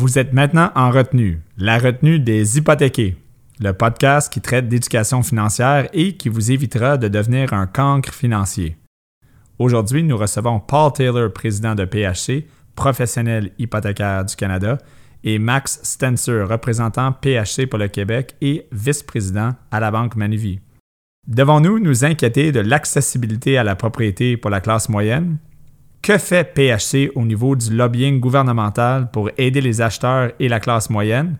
Vous êtes maintenant en retenue, la retenue des hypothéqués, le podcast qui traite d'éducation financière et qui vous évitera de devenir un cancre financier. Aujourd'hui, nous recevons Paul Taylor, président de PHC, professionnel hypothécaire du Canada, et Max Stenser, représentant PHC pour le Québec et vice-président à la Banque Manuvie. Devons-nous nous inquiéter de l'accessibilité à la propriété pour la classe moyenne? Que fait PHC au niveau du lobbying gouvernemental pour aider les acheteurs et la classe moyenne?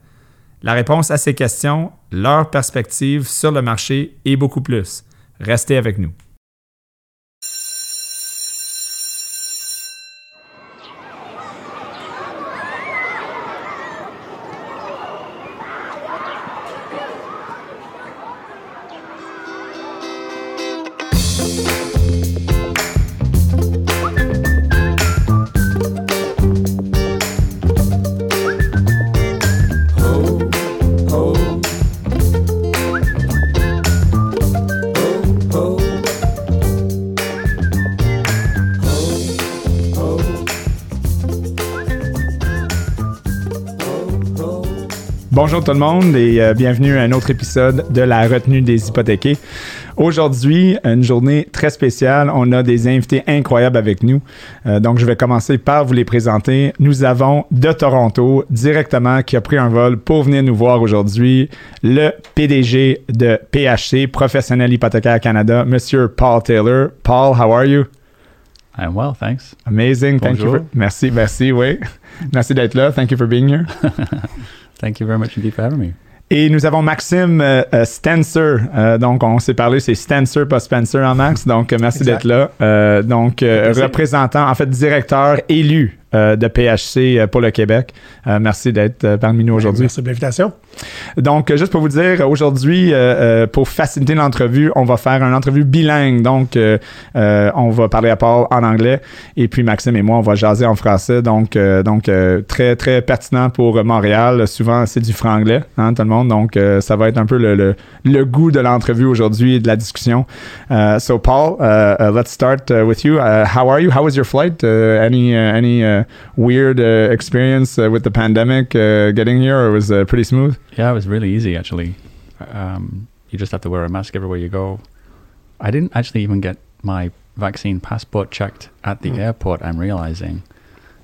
La réponse à ces questions, leur perspective sur le marché et beaucoup plus. Restez avec nous. Tout le monde et euh, bienvenue à un autre épisode de la retenue des hypothéqués. Aujourd'hui, une journée très spéciale. On a des invités incroyables avec nous. Euh, donc, je vais commencer par vous les présenter. Nous avons de Toronto, directement, qui a pris un vol pour venir nous voir aujourd'hui, le PDG de PHC, Professionnel Hypothécaire Canada, Monsieur Paul Taylor. Paul, how are you? I'm well, thanks. Amazing. Thank you. For, merci, merci, oui. Merci d'être là. Thank you for being here. Thank you very much indeed for having me. Et nous avons Maxime euh, euh Stenser. Euh, donc, on s'est parlé, c'est Stenser, pas Spencer en max. Donc, euh, merci d'être là. donc, représentant, en fait, directeur élu de PHC pour le Québec. merci d'être parmi nous aujourd'hui. Merci de l'invitation. Donc, juste pour vous dire, aujourd'hui, pour faciliter l'entrevue, on va faire une entrevue bilingue. Donc, on va parler à Paul en anglais et puis Maxime et moi, on va jaser en français. Donc, donc très, très pertinent pour Montréal. Souvent, c'est du franglais, hein, tout le monde. Donc, euh, ça va être un peu le, le, le goût de l'entrevue aujourd'hui et de la discussion. Uh, so, Paul, uh, uh, let's start uh, with you. Uh, how are you? How was your flight? Uh, any any weird experience with the pandemic getting here, or was it pretty smooth? Yeah, it was really easy actually. Um, you just have to wear a mask everywhere you go. I didn't actually even get my vaccine passport checked at the mm. airport. I'm realizing.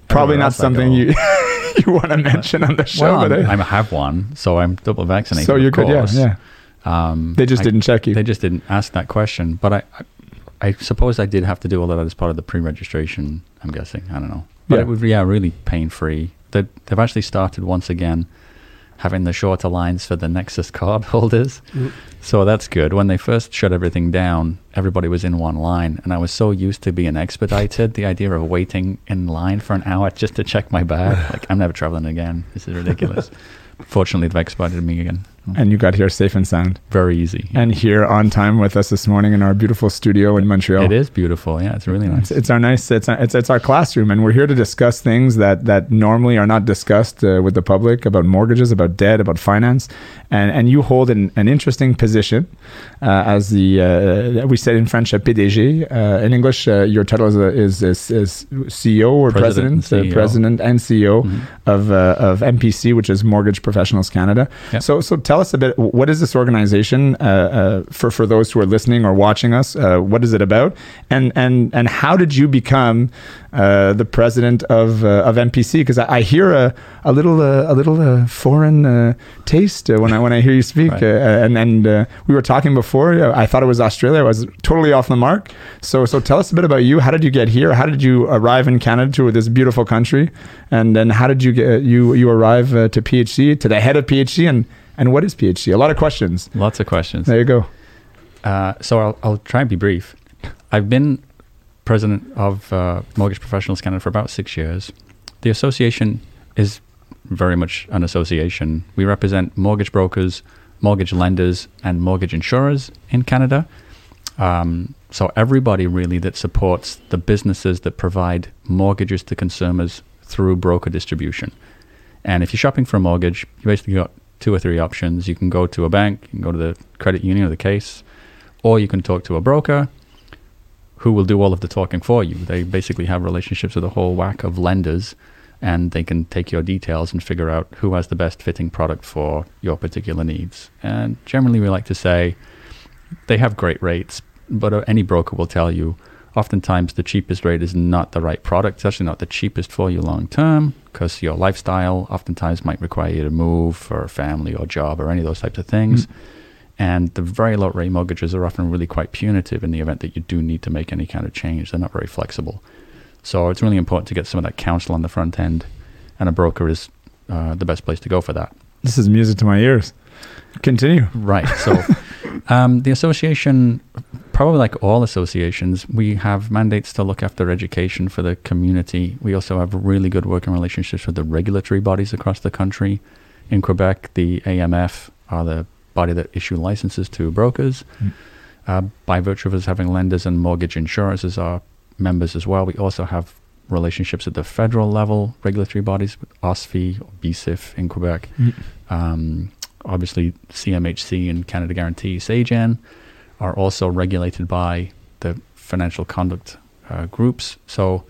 Probably not something you. you want to mention on the show. Well, but I, I have one, so I'm double vaccinated. So you're good, yeah, yeah. Um, they just I, didn't check you. They just didn't ask that question. But I, I, I, suppose I did have to do all that as part of the pre-registration. I'm guessing. I don't know. But yeah. it was yeah really pain free. They, they've actually started once again having the shorter lines for the Nexus card holders. Mm. So that's good. When they first shut everything down, everybody was in one line, and I was so used to being expedited. the idea of waiting in line for an hour just to check my bag, like I'm never traveling again. This is ridiculous. Fortunately, they've expedited me again. And you got here safe and sound. Very easy. Yeah. And here on time with us this morning in our beautiful studio in Montreal. It is beautiful. Yeah, it's really nice. It's, it's our nice. It's, our, it's it's our classroom, and we're here to discuss things that that normally are not discussed uh, with the public about mortgages, about debt, about finance. And and you hold an, an interesting position uh, as the uh, we said in French a PDG. Uh, in English, uh, your title is, is, is, is CEO or president, president, and CEO, president and CEO mm-hmm. of of MPC, which is Mortgage Professionals Canada. Yep. So so tell tell us a bit. What is this organization uh, uh, for for those who are listening or watching us? Uh, what is it about? And and and how did you become uh, the president of uh, of MPC? Because I, I, hear a a little uh, a little foreign taste when I when I hear you speak. Right. and and we were talking before. I thought it was Australia. I was totally off the mark. So so tell us a bit about you. How did you get here? How did you arrive in Canada to this beautiful country? And then how did you get you you arrive to PHC to the head of PHC and and what is PHC? A lot of questions. Lots of questions. There you go. Uh, so I'll, I'll try and be brief. I've been president of uh, Mortgage Professionals Canada for about six years. The association is very much an association. We represent mortgage brokers, mortgage lenders, and mortgage insurers in Canada. Um, so everybody really that supports the businesses that provide mortgages to consumers through broker distribution. And if you're shopping for a mortgage, you basically got two or three options. You can go to a bank, you can go to the credit union or the case, or you can talk to a broker who will do all of the talking for you. They basically have relationships with a whole whack of lenders and they can take your details and figure out who has the best fitting product for your particular needs. And generally, we like to say they have great rates, but uh, any broker will tell you oftentimes the cheapest rate is not the right product. It's actually not the cheapest for you long term because your lifestyle oftentimes might require you to move for family or job or any of those types of things. Mm. And the very low rate mortgages are often really quite punitive in the event that you do need to make any kind of change. They're not very flexible. So it's really important to get some of that counsel on the front end, and a broker is uh, the best place to go for that. This is music to my ears. Continue. Right. So um, the association, probably like all associations, we have mandates to look after education for the community. We also have really good working relationships with the regulatory bodies across the country. In Quebec, the AMF are the body that issue licenses to brokers. Mm. Uh, by virtue of us having lenders and mortgage insurers as our members as well, we also have relationships at the federal level, regulatory bodies, with OSFI or BSIF in Quebec. Mm. Um, obviously, CMHC and Canada Guarantee, SAGEN, are also regulated by the financial conduct uh, groups. So,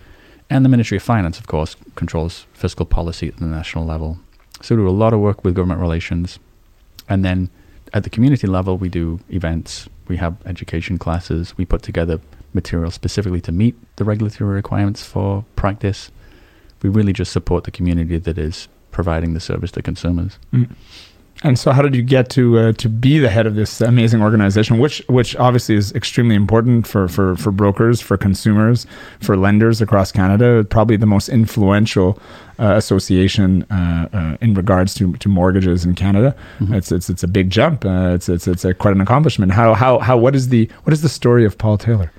and the Ministry of Finance, of course, controls fiscal policy at the national level. So, we do a lot of work with government relations. And then at the community level, we do events, we have education classes, we put together material specifically to meet the regulatory requirements for practice. We really just support the community that is providing the service to consumers. Mm. And so, how did you get to uh, to be the head of this amazing organization, which which obviously is extremely important for for for brokers, for consumers, for lenders across Canada? Probably the most influential uh, association uh, uh in regards to, to mortgages in Canada. Mm-hmm. It's it's it's a big jump. Uh, it's it's it's a, quite an accomplishment. How how how what is the what is the story of Paul Taylor?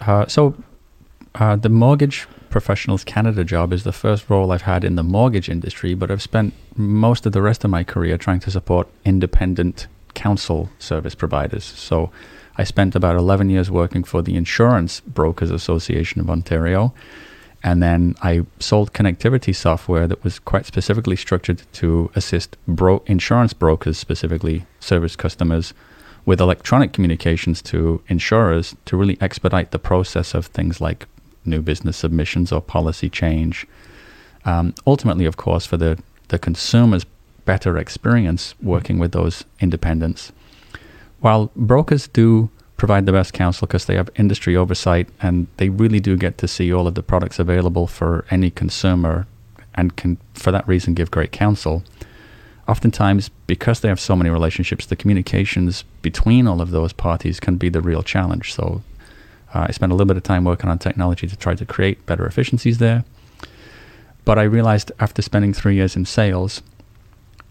Uh, so, the mortgage Professionals Canada job is the first role I've had in the mortgage industry, but I've spent most of the rest of my career trying to support independent counsel service providers. So I spent about 11 years working for the Insurance Brokers Association of Ontario. And then I sold connectivity software that was quite specifically structured to assist bro- insurance brokers, specifically service customers, with electronic communications to insurers to really expedite the process of things like new business submissions or policy change. Um, ultimately, of course, for the, the consumer's better experience working with those independents. While brokers do provide the best counsel because they have industry oversight and they really do get to see all of the products available for any consumer and can, for that reason, give great counsel. Oftentimes, because they have so many relationships, the communications between all of those parties can be the real challenge. So uh, I spent a little bit of time working on technology to try to create better efficiencies there. But I realized after spending three years in sales,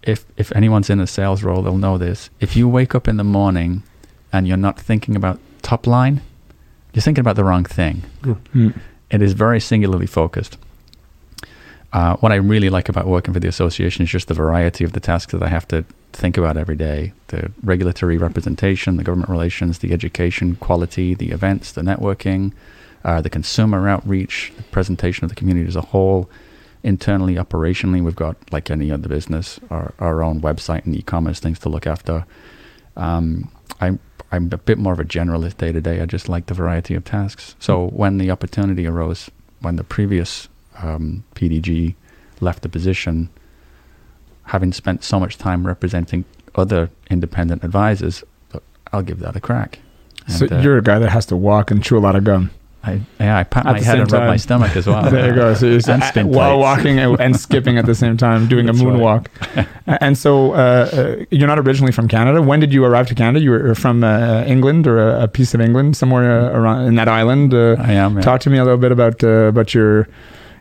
if if anyone's in a sales role, they'll know this. If you wake up in the morning and you're not thinking about top line, you're thinking about the wrong thing. Mm-hmm. It is very singularly focused. Uh, what I really like about working for the association is just the variety of the tasks that I have to think about every day the regulatory representation, the government relations, the education quality, the events, the networking, uh, the consumer outreach, the presentation of the community as a whole. Internally, operationally, we've got, like any other business, our, our own website and e commerce things to look after. Um, I'm, I'm a bit more of a generalist day to day. I just like the variety of tasks. So when the opportunity arose, when the previous um, PDG left the position, having spent so much time representing other independent advisors, I'll give that a crack. And, so you're a guy that has to walk and chew a lot of gum. I, yeah, I pat at my head and time. rub my stomach as well. there you go. So you're while walking and, skipping at the same time, doing That's a moonwalk. Right. and so uh, uh, you're not originally from Canada. When did you arrive to Canada? You were from uh, England or a, a, piece of England somewhere uh, around in that island. Uh, I am. Yeah. Talk to me a little bit about uh, about your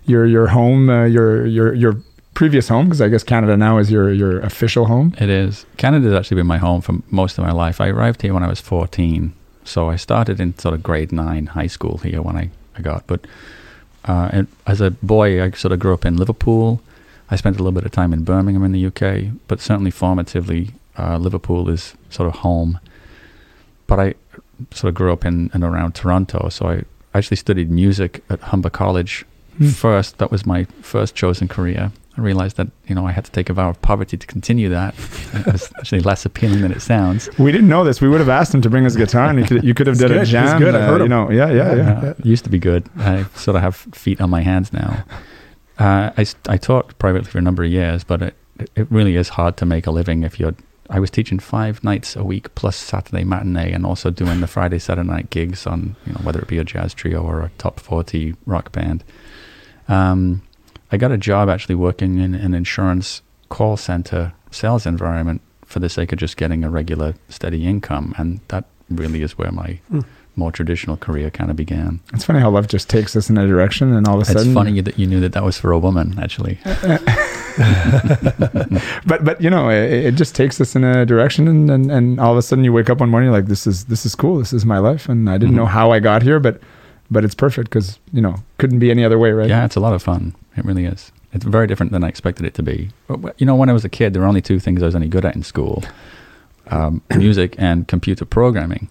your your home, your your your previous home because I guess Canada now is your your official home. It is. Canada has actually been my home for most of my life. I arrived here when I was 14, so I started in sort of grade nine high school here when I, I got. But uh, as a boy, I sort of grew up in Liverpool. I spent a little bit of time in Birmingham in the UK, but certainly formatively, uh, Liverpool is sort of home. But I sort of grew up in and around Toronto, so I actually studied music at Humber College mm. first. That was my first chosen career. I realized that you know I had to take a vow of poverty to continue that. it was actually less appealing than it sounds. We didn't know this. We would have asked him to bring his guitar, and could, you could have done good. a jam. He's good. Uh, I heard him. You know, yeah, yeah, yeah. Uh, used to be good. I sort of have feet on my hands now. Uh, I, s- I taught privately for a number of years, but it, it really is hard to make a living if you're. I was teaching five nights a week plus Saturday matinee, and also doing the Friday Saturday night gigs on you know whether it be a jazz trio or a top forty rock band. Um, I got a job actually working in an insurance call center sales environment for the sake of just getting a regular steady income, and that really is where my Hmm. more traditional career kind of began. It's funny how life just takes us in a direction, and all of a It's sudden, It's funny that you knew that that was for a woman, actually. but but you know, it, it just takes us in a direction, and, and and all of a sudden you wake up one morning you're like, this is this is cool, this is my life, and I didn't Mhm. know how I got here, but but it's perfect because you know couldn't be any other way, right? Yeah, it's a lot of fun. It really is. It's very different than I expected it to be. But, you know, when I was a kid, there were only two things I was any good at in school um, music and computer programming.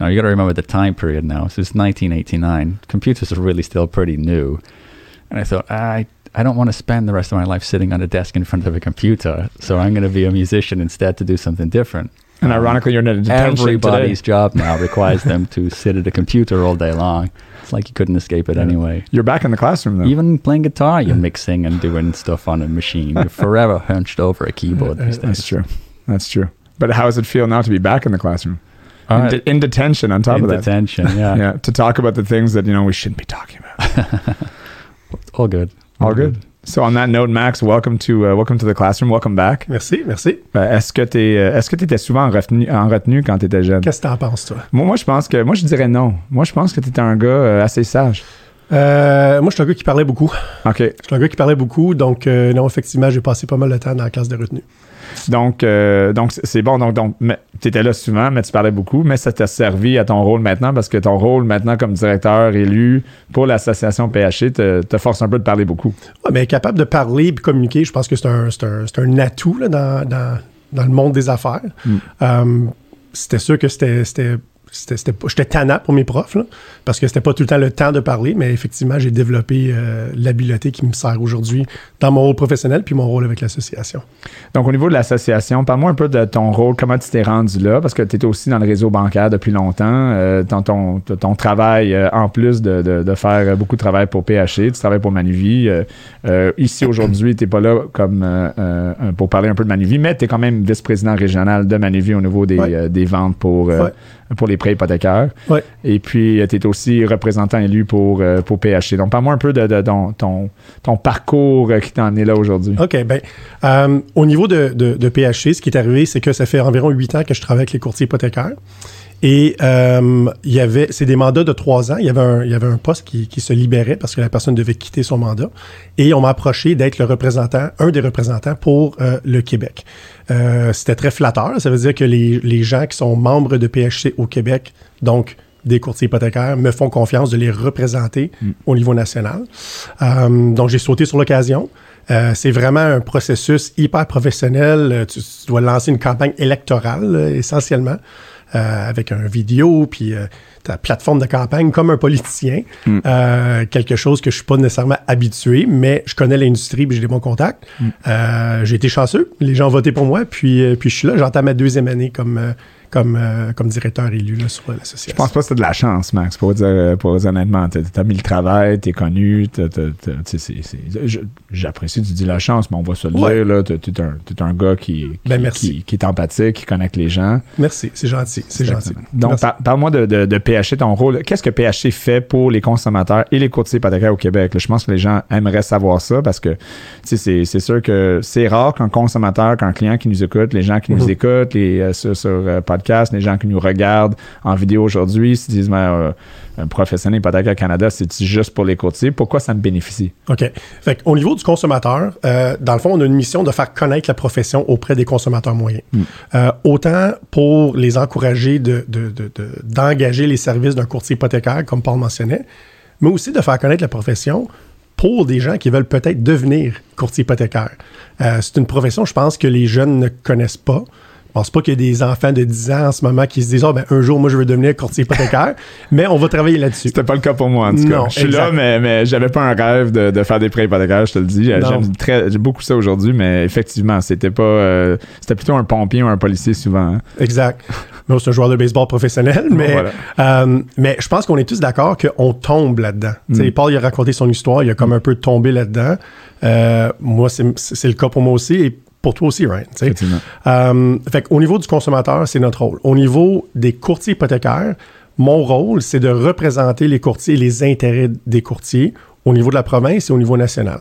Now, you got to remember the time period now. So it's 1989. Computers are really still pretty new. And I thought, I, I don't want to spend the rest of my life sitting on a desk in front of a computer. So I'm going to be a musician instead to do something different. And ironically, you're in a detention Everybody's today. job now requires them to sit at a computer all day long. It's like you couldn't escape it Yeah. anyway. You're back in the classroom though. Even playing guitar, you're mixing and doing stuff on a machine. You're forever hunched over a keyboard these That's true. That's true. But how does it feel now to be back in the classroom? In, right. de- in detention on top In of that. detention, yeah. Yeah, to talk about the things that you know we shouldn't be talking about. All good. All good. So on that note, Max, welcome to uh, welcome to the classroom. Welcome back. Merci, merci. Euh, est-ce que tu est-ce que tu étais souvent en retenue, en retenue quand tu étais jeune? Qu'est-ce que t'en penses, toi? Moi, moi, je pense que moi je dirais non. Moi, je pense que tu étais un gars euh, assez sage. Euh, moi, je suis un gars qui parlait beaucoup. OK. Je suis un gars qui parlait beaucoup, donc euh, non, effectivement, j'ai passé pas mal de temps dans la classe de retenue. Donc, euh, donc c'est- bon. Donc, donc tu étais là souvent, mais tu parlais beaucoup, mais ça t'a servi à ton rôle maintenant parce que ton rôle maintenant comme directeur élu pour l'association PHC te, te force un peu de parler beaucoup. Ouais, mais capable de parler et communiquer, je pense que c'est un, un, un atout là, dans, dans, dans le monde des affaires. Mm. Euh, c'était sûr que c'était. C'était j'étais tannant pour mes profs, là, parce que c'était pas tout le temps le temps de parler, mais effectivement, j'ai développé euh, l'habileté qui me sert aujourd'hui dans mon rôle professionnel puis mon rôle avec l'association. Donc, au niveau de l'association, parle-moi un peu de ton rôle, comment tu t'es rendu là, parce que tu étais aussi dans le réseau bancaire depuis longtemps. Euh, ton, ton, ton travail, euh, en plus de, de, de faire beaucoup de travail pour PHC, tu travailles pour Manuvie. Ici, aujourd'hui, tu n'es pas là comme pour parler un peu de Manuvie, mais tu es quand même vice-président régional de Manuvie au niveau des, Ouais. des ventes pour, Ouais. Pour les prêts hypothécaires. Ouais. Et puis, tu es aussi représentant élu pour, euh, pour PHC. Donc, parle-moi un peu de, de ton, ton, ton parcours euh, qui t'a emmené là aujourd'hui. OK, ben, euh, au niveau de, de, de PHC, ce qui est arrivé, c'est que ça fait environ huit ans que je travaille avec les courtiers hypothécaires. Et euh, il y avait, c'est des mandats de trois ans. Il y avait un, il y avait un poste qui, qui se libérait parce que la personne devait quitter son mandat. Et on m'a approché d'être le représentant, un des représentants pour euh, le Québec. Euh, c'était très flatteur. Ça veut dire que les, les gens qui sont membres de PHC au Québec, donc des courtiers hypothécaires, me font confiance de les représenter au niveau national. Euh, donc, j'ai sauté sur l'occasion. Euh, c'est vraiment un processus hyper professionnel. Euh, Tu, tu dois lancer une campagne électorale, euh, essentiellement, euh, avec un vidéo, puis euh, ta plateforme de campagne comme un politicien. Mm. Euh, quelque chose que je suis pas nécessairement habitué, mais je connais l'industrie, puis j'ai des bons contacts. Euh, j'ai été chanceux. Les gens ont voté pour moi, puis, puis je suis là. J'entame ma deuxième année comme, comme, euh, comme directeur élu là, sur l'association. Je pense pas que c'est de la chance, Max, pour dire, pour dire honnêtement. T'as as mis le travail, connu, tu c'est- je- j'apprécie, tu dis la chance, mais on va se le Ouais. dire, là, t'es t'es un, gars qui, qui, Ben, merci. qui, qui est empathique, qui connecte les gens. Merci, c'est gentil, c'est gentil. Donc, par- parle-moi de, de, de PHC, ton rôle. Qu'est-ce que PHC fait pour les consommateurs et les courtiers hypothécaires au Québec? là? je pense que les gens aimeraient savoir ça parce que tu c'est sûr que c'est rare qu'un consommateur, qu'un client qui nous écoute, les gens qui nous Mhm. écoutent les, euh, sur, sur, euh, podcast, les gens qui nous regardent en vidéo aujourd'hui, se disent, mais, euh, un professionnel hypothécaire Canada, c'est juste pour les courtiers. Pourquoi ça me bénéficie? OK. Fait au niveau du consommateur, euh, dans le fond, on a une mission de faire connaître la profession auprès des consommateurs moyens. Mm. Euh, autant pour les encourager de, de- de- de- d'engager les services d'un courtier hypothécaire, comme Paul mentionnait, mais aussi de faire connaître la profession pour des gens qui veulent peut-être devenir courtier hypothécaire. Euh, c'est une profession, je pense, que les jeunes ne connaissent pas. Je pense pas qu'il y ait des enfants de 10 ans en ce moment qui se disent, oh, ben, un jour, moi, je veux devenir courtier hypothécaire. mais on va travailler là-dessus. C'était pas le cas pour moi, en tout cas. Non, Je suis exact. là, mais, mais j'avais pas un rêve de, de faire des prêts hypothécaires, je te le dis. J'aime beaucoup ça aujourd'hui, mais effectivement, c'était pas, euh, c'était plutôt un pompier ou un policier souvent. hein. Exact. Non, c'est un joueur de baseball professionnel, mais, Voilà. euh, mais je pense qu'on est tous d'accord qu'on tombe là-dedans. Mm. Paul, il a raconté son histoire, il a comme un peu tombé là-dedans. Euh, moi, c'est c'est le cas pour moi aussi et pour toi aussi, Ryan. Euh, fait au niveau du consommateur, c'est notre rôle. Au niveau des courtiers hypothécaires, mon rôle, c'est de représenter les courtiers et les intérêts des courtiers au niveau de la province et au niveau national.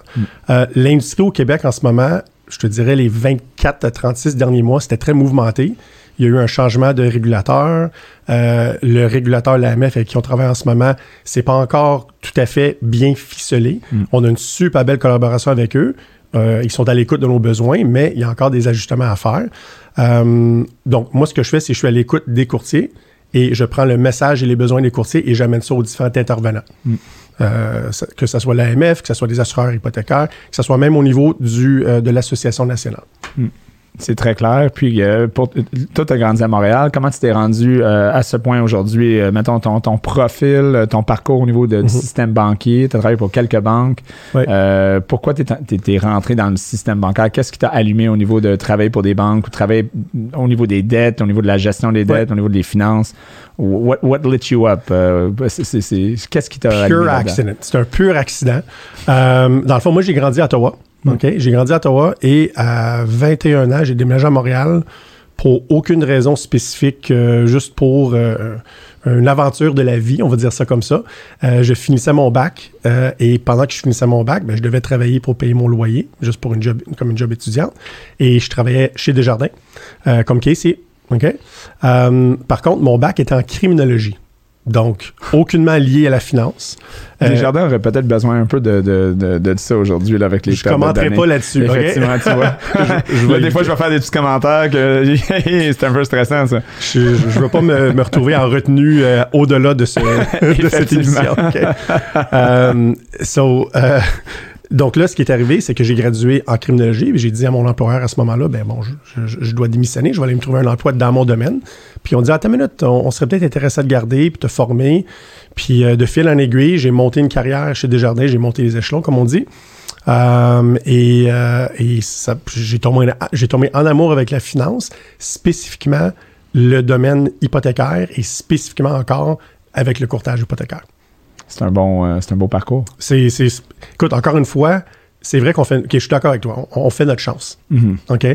Euh, L'industrie au Québec en ce moment, je te dirais les 24 à 36 derniers mois, c'était très mouvementé. Il y a eu un changement de régulateur. Euh, le régulateur, l'AMF, avec qui on travaille en ce moment, c'est pas encore tout à fait bien ficelé. On a une super belle collaboration avec eux. Euh, ils sont à l'écoute de nos besoins, mais il y a encore des ajustements à faire. Euh, donc, moi, ce que je fais, c'est que je suis à l'écoute des courtiers et je prends le message et les besoins des courtiers et j'amène ça aux différents intervenants. Euh, ça- que ce soit l'AMF, que ce soit des assureurs hypothécaires, que ce soit même au niveau du, euh, de l'Association nationale. C'est très clair. Puis, euh, pour, toi, tu as grandi à Montréal. Comment tu t'es rendu euh, à ce point aujourd'hui? Euh, mettons ton, ton profil, ton parcours au niveau de- du système banquier. Tu as travaillé pour quelques banques. Pourquoi tu es, rentré dans le système bancaire? Qu'est-ce qui t'a allumé au niveau de travailler pour des banques ou travailler au niveau des dettes, au niveau de la gestion des dettes, au niveau des finances? What, what lit you up? Qu'est-ce qui t'a allumé? Pure accident. C'est un pur accident. Dans le fond, moi, j'ai grandi à Ottawa. OK? J'ai grandi à Ottawa et à 21 ans, j'ai déménagé à Montréal pour aucune raison spécifique, euh, juste pour euh, une aventure de la vie, on va dire ça comme ça. Euh, je finissais mon bac euh, et pendant que je finissais mon bac, ben, je devais travailler pour payer mon loyer, juste pour une job, comme une job étudiante. Et je travaillais chez Desjardins euh, comme caissier. OK? Euh, par contre, mon bac était en criminologie. Donc, aucunement lié à la finance. Euh, Desjardins aurait peut-être besoin un peu de, de, de, de ça aujourd'hui avec les je de commenterai pas là-dessus. Effectivement, tu vois. je Là, vais des fois, je vais faire des petits commentaires que c'est un peu stressant, ça. Je ne veux pas me, me retrouver en retenue euh, au-delà de, ce, de cette émission. Euh, so, euh, donc là, ce qui est arrivé, c'est que j'ai gradué en criminologie et j'ai dit à mon employeur à ce moment-là, ben bon, je, je- je dois démissionner, je vais aller me trouver un emploi dans mon domaine. Puis on dit, attends une minute, on, on serait peut-être intéressé à te garder, puis te former. Puis euh, de fil en aiguille, j'ai monté une carrière chez Desjardins, j'ai monté les échelons, comme on dit. Euh, et euh, et j'ai tombé, j'ai tombé en amour avec la finance, spécifiquement le domaine hypothécaire et spécifiquement encore avec le courtage hypothécaire. C'est un bon, euh, c'est un beau parcours. C'est, c'est- écoute, encore une fois, c'est vrai qu'on fait. ok, je suis d'accord avec toi. On, on fait notre chance. OK?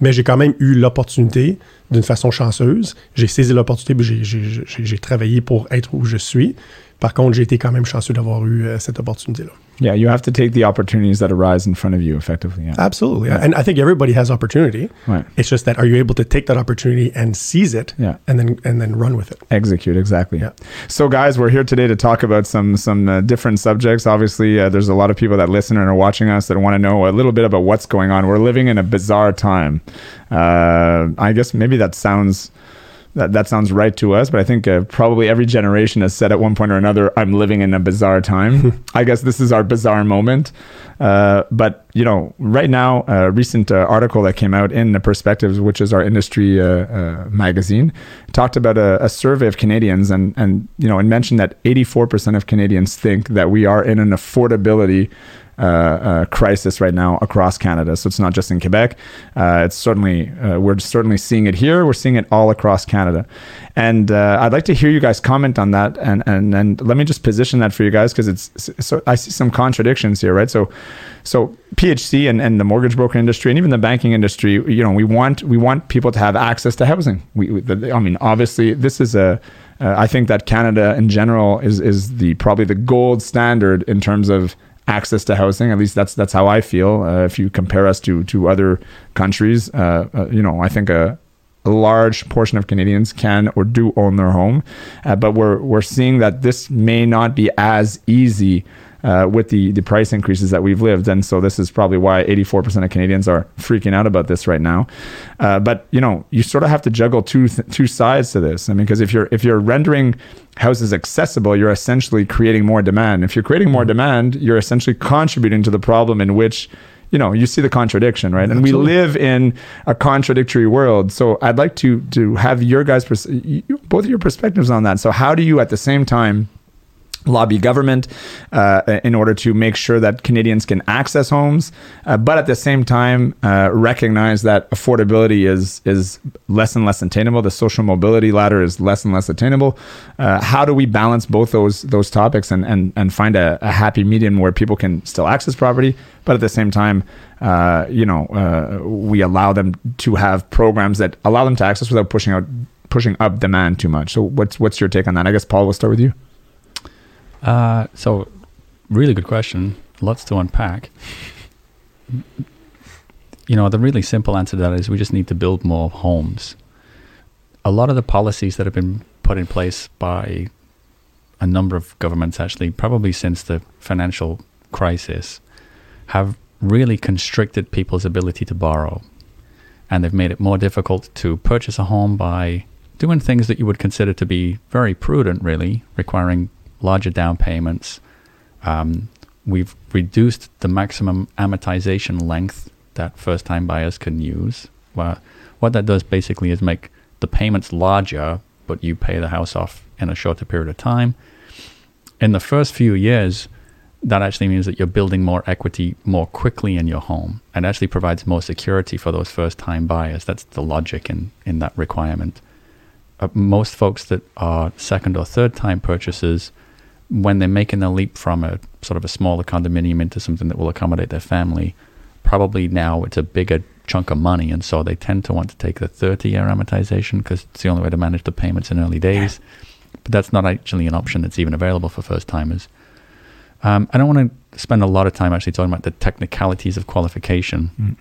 Mais j'ai quand même eu l'opportunité d'une façon chanceuse. J'ai saisi l'opportunité, puis j'ai, j'ai- j'ai- j'ai travaillé pour être où je suis. Par contre, j'ai été quand même chanceux d'avoir eu euh, cette opportunité-là. Yeah, you have to take the opportunities that arise in front of you, effectively. Yeah. Absolutely. And I think everybody has opportunity. Ouais. It's just that are you able to take that opportunity and seize it Yeah. and then and then run with it? Execute exactly. Yeah. So, guys, we're here today to talk about some some uh, different subjects. Obviously, uh, there's a lot of people that listen and are watching us that want to know a little bit about what's going on. We're living in a bizarre time. Uh, I guess maybe that sounds. That, that sounds right to us, but I think uh, probably every generation has said at one point or another, "I'm living in a bizarre time." I guess this is our bizarre moment. Uh, but you know, right now, a recent uh, article that came out in the Perspectives, which is our industry uh, uh, magazine, talked about a, a survey of Canadians, and and you know, and mentioned that 84% of Canadians think that we are in an affordability crisis right now across Canada. So it's not just in Quebec. Uh, it's certainly uh, we're certainly seeing it here. We're seeing it all across Canada, and uh, I'd like to hear you guys comment on that. And and and let me just position that for you guys because it's so I see some contradictions here, right? So so PHC and, and the mortgage broker industry and even the banking industry, you know, we want we want people to have access to housing. We, we the, I mean, obviously, this is a uh, I think that Canada in general is is the probably the gold standard in terms of access to housing. At least that's that's how I feel. Uh, if you compare us to to other countries, uh, uh, you know, I think a, a large portion of Canadians can or do own their home, uh, but we're we're seeing that this may not be as easy. Uh, with the, the price increases that we've lived. And so this is probably why 84% of Canadians are freaking out about this right now. Uh, but you know, you sort of have to juggle two th- two sides to this. I mean, because if you're if you're rendering houses accessible, you're essentially creating more demand. If you're creating more demand, you're essentially contributing to the problem in which you know you see the contradiction right and Absolutely. we live in a contradictory world so i'd like to to have your guys pers- both of your perspectives on that so how do you at the same time lobby government uh, in order to make sure that Canadians can access homes, uh, but at the same time uh, recognize that affordability is is less and less attainable. The social mobility ladder is less and less attainable. Uh, how do we balance both those those topics and and and find a, a happy medium where people can still access property, but at the same time, uh, you know, uh, we allow them to have programs that allow them to access without pushing out pushing up demand too much. So what's what's your take on that? I guess Paul, we'll start with you. Uh, so, really good question. Lots to unpack. You know, the really simple answer to that is we just need to build more homes. A lot of the policies that have been put in place by a number of governments, actually, probably since the financial crisis, have really constricted people's ability to borrow. And they've made it more difficult to purchase a home by doing things that you would consider to be very prudent, really, requiring larger down payments. Um, we've reduced the maximum amortization length that first time buyers can use. Well, what that does basically is make the payments larger, but you pay the house off in a shorter period of time. In the first few years, that actually means that you're building more equity more quickly in your home and actually provides more security for those first time buyers. That's the logic in, in that requirement. Uh, most folks that are second or third time purchasers, when they're making the leap from a sort of a smaller condominium into something that will accommodate their family, probably now it's a bigger chunk of money. And so they tend to want to take the 30 year amortization because it's the only way to manage the payments in early days. But that's not actually an option that's even available for first timers. Um, I don't want to spend a lot of time actually talking about the technicalities of qualification,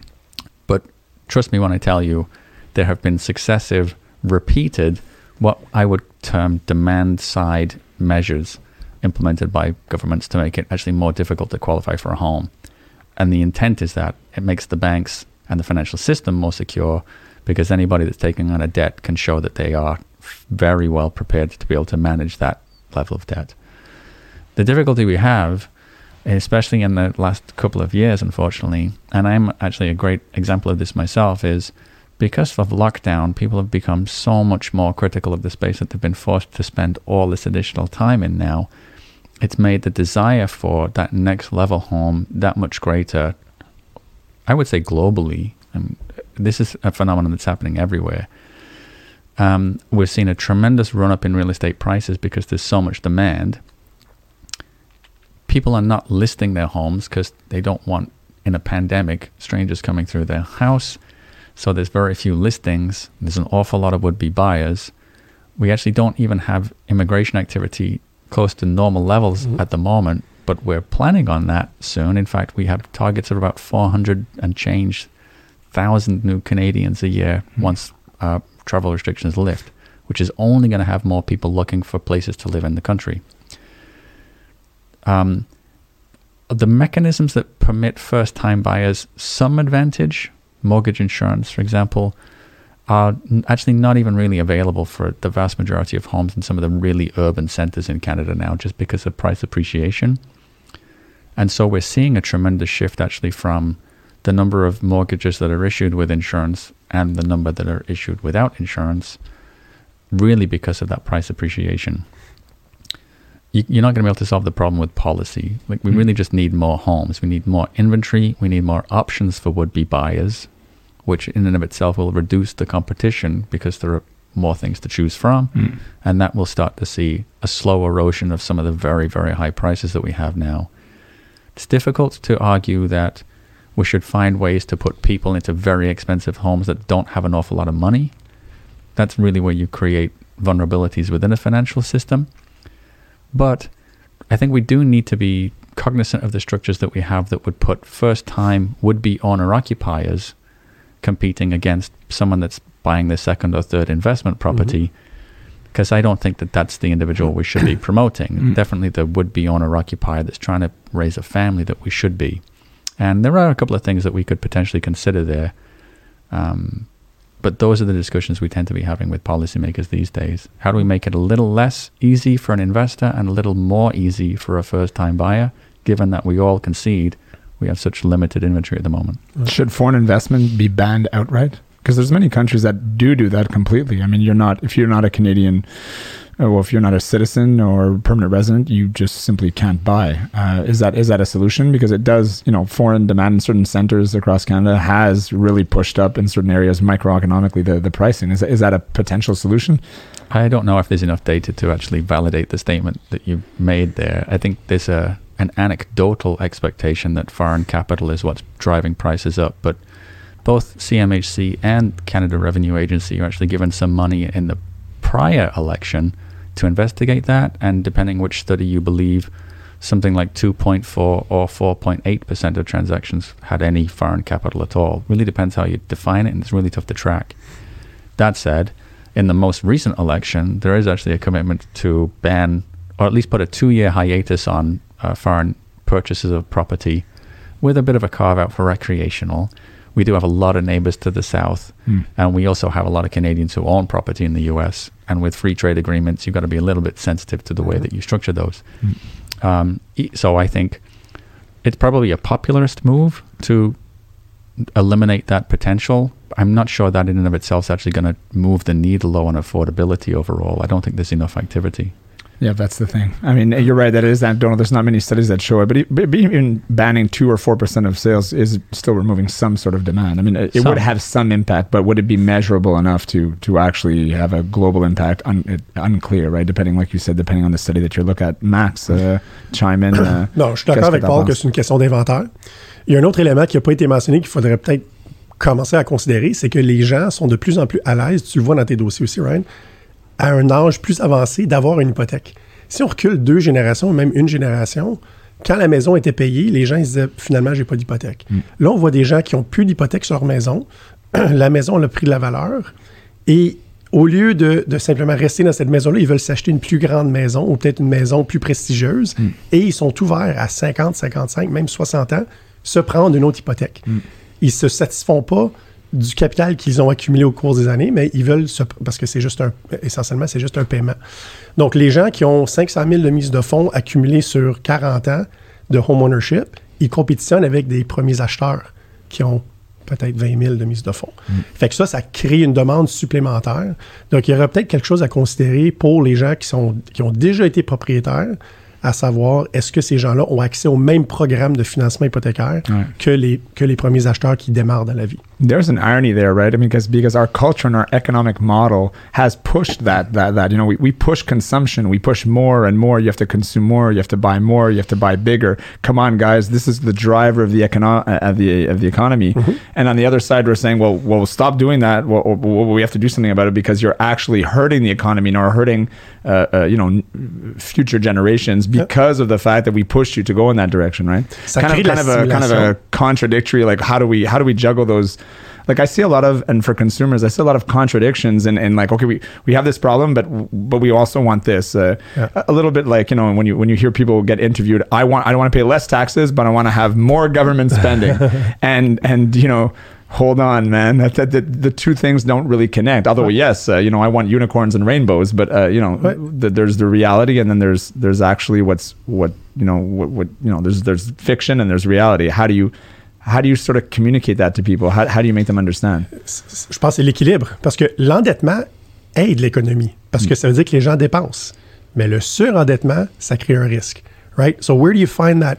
but trust me when I tell you, there have been successive, repeated, what I would term demand side measures implemented by governments to make it actually more difficult to qualify for a home. And the intent is that it makes the banks and the financial system more secure because anybody that's taking on a debt can show that they are very well prepared to be able to manage that level of debt. The difficulty we have, especially in the last couple of years, unfortunately, and I'm actually a great example of this myself, is because of lockdown, people have become so much more critical of the space that they've been forced to spend all this additional time in now. It's made the desire for that next level home that much greater. I would say globally. And this is a phenomenon that's happening everywhere. Um, we're seeing a tremendous run up in real estate prices because there's so much demand. People are not listing their homes because they don't want, in a pandemic, strangers coming through their house. So there's very few listings. There's an awful lot of would be buyers. We actually don't even have immigration activity close to normal levels at the moment, but we're planning on that soon. In fact, we have targets of about 400 and change thousand new Canadians a year once uh, travel restrictions lift, which is only going to have more people looking for places to live in the country. Um, the mechanisms that permit first time buyers some advantage, mortgage insurance, for example, are actually not even really available for the vast majority of homes in some of the really urban centers in Canada now, just because of price appreciation. And so we're seeing a tremendous shift actually from the number of mortgages that are issued with insurance and the number that are issued without insurance, really because of that price appreciation. You, you're not going to be able to solve the problem with policy. Like we mm-hmm. really just need more homes. We need more inventory. We need more options for would-be buyers, which in and of itself will reduce the competition because there are more things to choose from, hmm. and that will start to see a slow erosion of some of the very, very high prices that we have now. It's difficult to argue that we should find ways to put people into very expensive homes that don't have an awful lot of money. That's really where you create vulnerabilities within a financial system. But I think we do need to be cognizant of the structures that we have that would put first time would be owner occupiers competing against someone that's buying their second or third investment mm-hmm. property. Because I don't think that that's the individual we should be mm. promoting. Mm. Definitely the would be owner occupier that's trying to raise a family that we should be. And there are a couple of things that we could potentially consider there. Um, but those are the discussions we tend to be having with policymakers these days. How do we make it a little less easy for an investor and a little more easy for a first time buyer, given that we all concede we have such limited inventory at the moment. Should foreign investment be banned outright? Because there's many countries that do do that completely. I mean, you're not if you're not a Canadian, uh, well, if you're not a citizen or permanent resident, you just simply can't buy. Uh, is that is that a solution? Because it does, you know, foreign demand in certain centers across Canada has really pushed up in certain areas microeconomically the the pricing. Is is that a potential solution? I don't know if there's enough data to actually validate the statement that you made there. I think there's a an anecdotal expectation that foreign capital is what's driving prices up, but both CMHC and Canada Revenue Agency are actually given some money in the prior election to investigate that, and depending which study you believe, something like 2.4 or 4.8% of transactions had any foreign capital at all. Really depends how you define it, and it's really tough to track. That said, in the most recent election, there is actually a commitment to ban or at least put a two year hiatus on uh, foreign purchases of property with a bit of a carve out for recreational. We do have a lot of neighbors to the south, Mm. and we also have a lot of Canadians who own property in the US. And with free trade agreements, you've got to be a little bit sensitive to the way that you structure those. Um, e- so I think it's probably a popularist move to eliminate that potential. I'm not sure that in and of itself is actually going to move the needle low on affordability overall. I don't think there's enough activity. Yeah, that's the thing. I mean, you're right. That is anecdotal. There's not many studies that show it, but, but even banning two or four percent of sales is still removing some sort of demand. I mean, it, it would have some impact, but would it be measurable enough to to actually have a global impact? Un, it, unclear, right? Depending, like you said, depending on the study that you look at. Max, uh, chime in. Uh, Non, je suis d'accord avec Paul que c'est une question d'inventaire. Il y a un autre élément qui n'a pas été mentionné qu'il faudrait peut-être commencer à considérer, c'est que les gens sont de plus en plus à l'aise, tu le vois dans tes dossiers aussi, Ryan, à un âge plus avancé d'avoir une hypothèque. Si on recule deux générations, même une génération, quand la maison était payée, les gens ils se disaient finalement, j'ai pas d'hypothèque. Là, on voit des gens qui ont plus d'hypothèque sur leur maison. la maison a le prix de la valeur. Et au lieu de, de simplement rester dans cette maison-là, ils veulent s'acheter une plus grande maison ou peut-être une maison plus prestigieuse. Et ils sont ouverts à 50, 55, même 60 ans, se prendre une autre hypothèque. Ils se satisfont pas du capital qu'ils ont accumulé au cours des années, mais ils veulent se, parce que c'est juste un, essentiellement, c'est juste un paiement. Donc, les gens qui ont 500 000 de mise de fonds accumulés sur 40 ans de home ownership, ils compétitionnent avec des premiers acheteurs qui ont peut-être 20 000 de mise de fonds. Fait que ça, ça crée une demande supplémentaire. Donc, il y aurait peut-être quelque chose à considérer pour les gens qui, sont, qui ont déjà été propriétaires, à savoir, est-ce que ces gens-là ont accès au même programme de financement hypothécaire Ouais. que, les, que les premiers acheteurs qui démarrent dans la vie? There's an irony there, right? I mean, because because our culture and our economic model has pushed that that that you know we, we push consumption, we push more and more. You have to consume more, you have to buy more, you have to buy bigger. Come on, guys, this is the driver of the econo- uh, of the of the economy. And on the other side, we're saying, well, well, stop doing that. Well, well, we have to do something about it because you're actually hurting the economy and are hurting, uh, uh, you know, n- future generations because of the fact that we pushed you to go in that direction, right? Kind of, kind of a kind of a contradictory like how do we how do we juggle those like i see a lot of and for consumers i see a lot of contradictions and, and like okay we, we have this problem but but we also want this. Uh, Yeah. a, little bit like you know when you when you hear people get interviewed i want i don't want to pay less taxes but i want to have more government spending. And and you know hold on man that, that, that the two things don't really connect. Although yes uh, you know i want unicorns and rainbows but uh, you know Right. th- there's the reality and then there's there's actually what's what you know what, what you know there's there's fiction and there's reality. How do you how do you sort of communicate that to people? How, how do you make them understand? Je pense que c'est l'équilibre. Parce que l'endettement aide l'économie. Parce que ça veut dire que les gens dépensent. Mais le surendettement, ça crée un risque. Right? So where do you find that,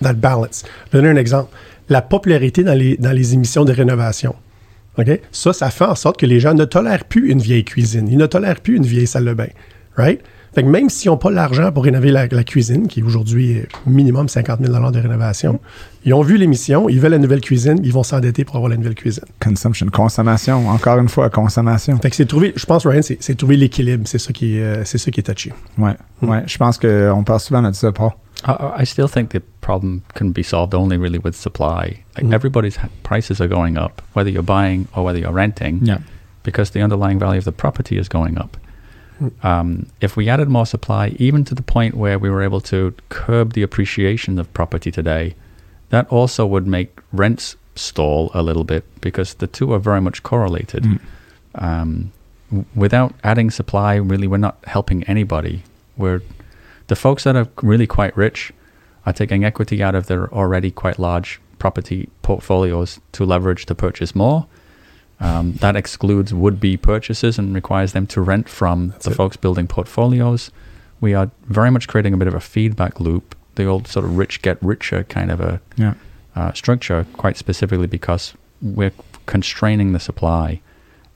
that balance? Je vais donner un exemple. La popularité dans les, dans les émissions de rénovation. OK? Ça, ça fait en sorte que les gens ne tolèrent plus une vieille cuisine. Ils ne tolèrent plus une vieille salle de bain. Right? Fait que même s'ils n'ont pas l'argent pour rénover la, la cuisine, qui est aujourd'hui euh, minimum 50 000 de rénovation, ils ont vu l'émission, ils veulent la nouvelle cuisine, ils vont s'endetter pour avoir la nouvelle cuisine. consumption consommation encore une fois consommation Fait que c'est trouver, je pense, Ryan, c'est trouver l'équilibre. C'est ça qui est, euh, c'est ça qui est touché. ouais ouais je pense que on parle souvent de ça Paul I, I still think the problem can be solved only really with supply. Like everybody's ha- prices are going up, whether you're buying or whether you're renting, yeah because the underlying value of the property is going up. Um, if we added more supply, even to the point where we were able to curb the appreciation of property today, that also would make rents stall a little bit because the two are very much correlated. Um, w- without adding supply, really, we're not helping anybody. We're the folks that are really quite rich are taking equity out of their already quite large property portfolios to leverage to purchase more. Um, that excludes would-be purchases and requires them to rent from the it. folks building portfolios. We are very much creating a bit of a feedback loop, the old sort of rich get richer kind of a Yeah. uh, structure, quite specifically because we're constraining the supply,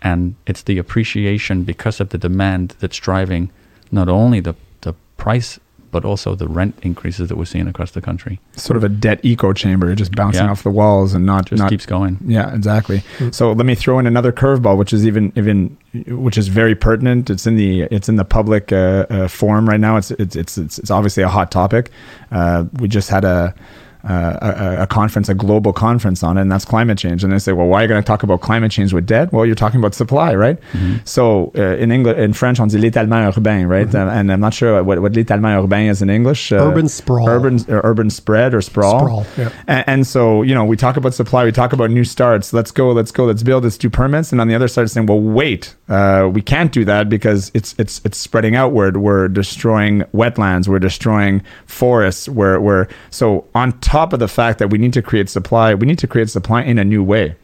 and it's the appreciation because of the demand that's driving not only the the price but also the rent increases that we're seeing across the country. Sort of a debt echo chamber, just bouncing Yeah. off the walls and not Just not keeps going. Yeah, exactly. Mm. So let me throw in another curveball, which is even even which is very pertinent. It's in the it's in the public uh, uh, forum right now. It's it's it's it's, it's obviously a hot topic. Uh, we just had a. Uh, a, a conference, a global conference on it, and that's climate change. And they say, well, why are you going to talk about climate change with debt? Well, you're talking about supply, right? Mm-hmm. So uh, in English, in French, on dit l'étalement urbain, right? Mm-hmm. Uh, and I'm not sure what, what l'étalement urbain is in English. Uh, Urban sprawl. Urban, uh, urban spread or sprawl. Sprawl, yeah. And, and so, you know, we talk about supply, we talk about new starts. Let's go, let's go, let's build, let's do permits. And on the other side, saying, well, wait, uh, we can't do that because it's it's it's spreading outward. We're destroying wetlands, we're destroying forests. We're we're so on top of the fact that we need to create supply, we need to create supply in a new way.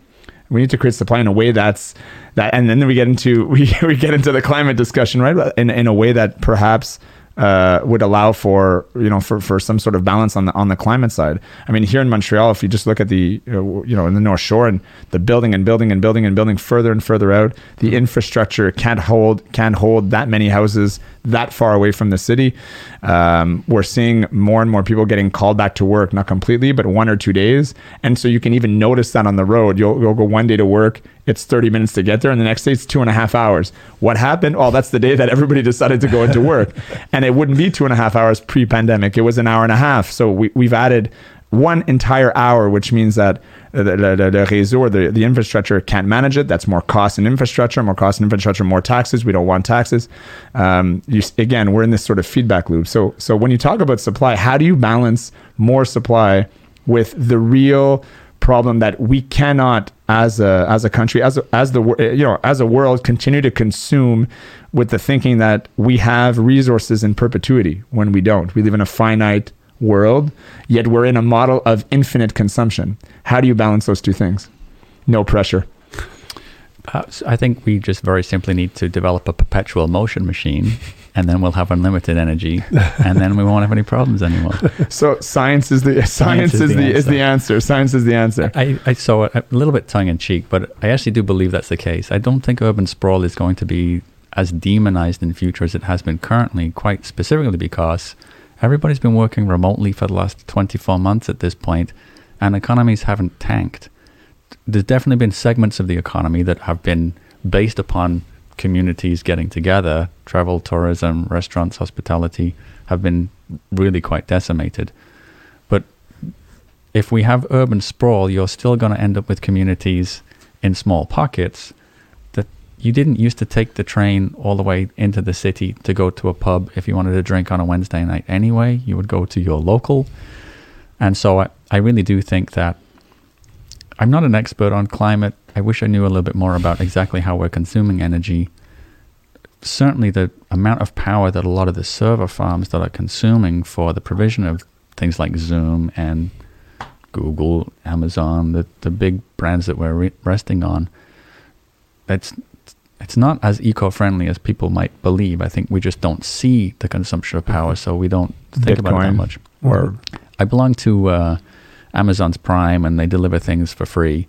We need to create supply in a way that's that, and then we get into we, we get into the climate discussion, right? In in a way that perhaps uh, would allow for you know for, for some sort of balance on the on the climate side. I mean, here in Montreal, if you just look at the uh, you know in the North Shore and the building and building and building and building further and further out, the infrastructure can't hold can't hold that many houses that far away from the city. Um, we're seeing more and more people getting called back to work, not completely, but one or two days, and so you can even notice that on the road. You'll you'll go one day to work, it's 30 minutes to get there, and the next day it's two and a half hours. What happened? Oh, that's the day that everybody decided to go into work. and it wouldn't be two and a half hours pre pandemic, it was an hour and a half. So we, we've added one entire hour, which means that the, the, the, réseau or the, the infrastructure can't manage it. That's more cost in infrastructure, more cost in infrastructure, more taxes. We don't want taxes. Um, you, again, we're in this sort of feedback loop. So, so when you talk about supply, how do you balance more supply with the real problem that we cannot as a as a country as a, as the you know as a world continue to consume with the thinking that we have resources in perpetuity when we don't we live in a finite world yet we're in a model of infinite consumption. How do you balance those two things? No pressure. Uh, so I think we just very simply need to develop a perpetual motion machine, and then we'll have unlimited energy, and then we won't have any problems anymore. so science is the science, is, the, is the answer. science is the answer. I, I saw it a little bit tongue in cheek, but I actually do believe that's the case. I don't think urban sprawl is going to be as demonized in future as it has been currently, quite specifically because everybody's been working remotely for the last 24 months at this point, and economies haven't tanked. There's definitely been segments of the economy that have been based upon communities getting together. Travel, tourism, restaurants, hospitality have been really quite decimated. But if we have urban sprawl, you're still going to end up with communities in small pockets you didn't used to take the train all the way into the city to go to a pub if you wanted to drink on a Wednesday night anyway. You would go to your local. And so I, I really do think that I'm not an expert on climate. I wish I knew a little bit more about exactly how we're consuming energy. Certainly, the amount of power that a lot of the server farms that are consuming for the provision of things like Zoom and Google, Amazon, the, the big brands that we're re- resting on, it's it's not as eco-friendly as people might believe. I think we just don't see the consumption of power, so we don't think about it that much. or I belong to uh, Amazon's Prime, and they deliver things for free.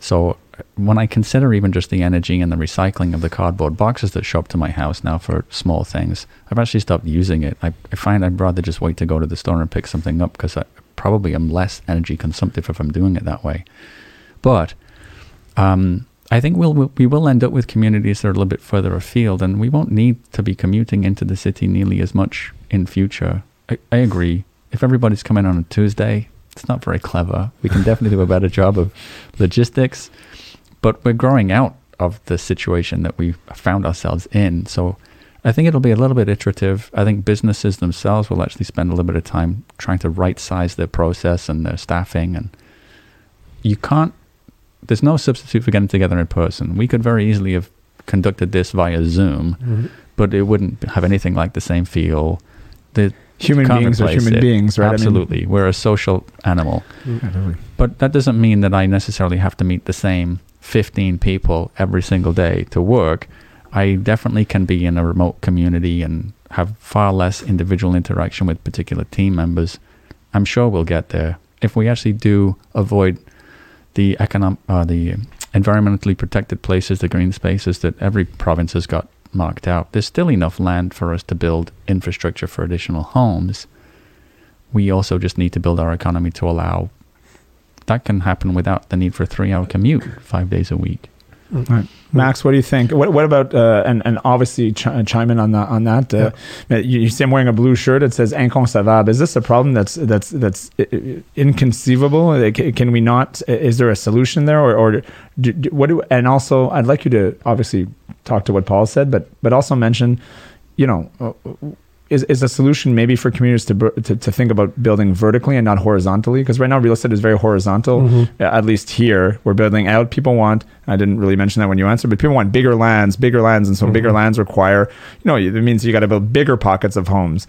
So when I consider even just the energy and the recycling of the cardboard boxes that show up to my house now for small things, I've actually stopped using it. I, I find I'd rather just wait to go to the store and pick something up because I probably am less energy consumptive if I'm doing it that way. But um, I think we'll, we'll end up with communities that are a little bit further afield, and we won't need to be commuting into the city nearly as much in future. I, I agree. If everybody's coming on a Tuesday, it's not very clever. We can definitely do a better job of logistics, but we're growing out of the situation that we found ourselves in. So I think it'll be a little bit iterative. I think businesses themselves will actually spend a little bit of time trying to right size their process and their staffing. And you can't, there's no substitute for getting together in person. We could very easily have conducted this via Zoom, Mhm. but it wouldn't have anything like the same feel. The human beings are human it. beings, right? I mean- Absolutely, we're a social animal. But that doesn't mean that I necessarily have to meet the same 15 people every single day to work. I definitely can be in a remote community and have far less individual interaction with particular team members. I'm sure we'll get there if we actually do avoid the economic, uh, the environmentally protected places, the green spaces that every province has got marked out. There's still enough land for us to build infrastructure for additional homes. We also just need to build our economy to allow that can happen without the need for a three-hour commute five days a week. Right. Max, what do you think? What, what about uh, and and obviously ch- chime in on that on that. Uh, you, you see, I'm wearing a blue shirt. It says inconcevable. Is this a problem that's that's that's i- i- inconceivable? Uh, Can we not? Is there a solution there, or or do, do- what? Do, and also, I'd like you to obviously talk to what Paul said, but but also mention, you know. Is, is a solution maybe for communities to, to to think about building vertically and not horizontally? Because right now real estate is very horizontal. Uh, At least here, we're building out. People want. I didn't really mention that when you answered, but people want bigger lands, bigger lands, and so bigger lands require. You know, it means you got to build bigger pockets of homes.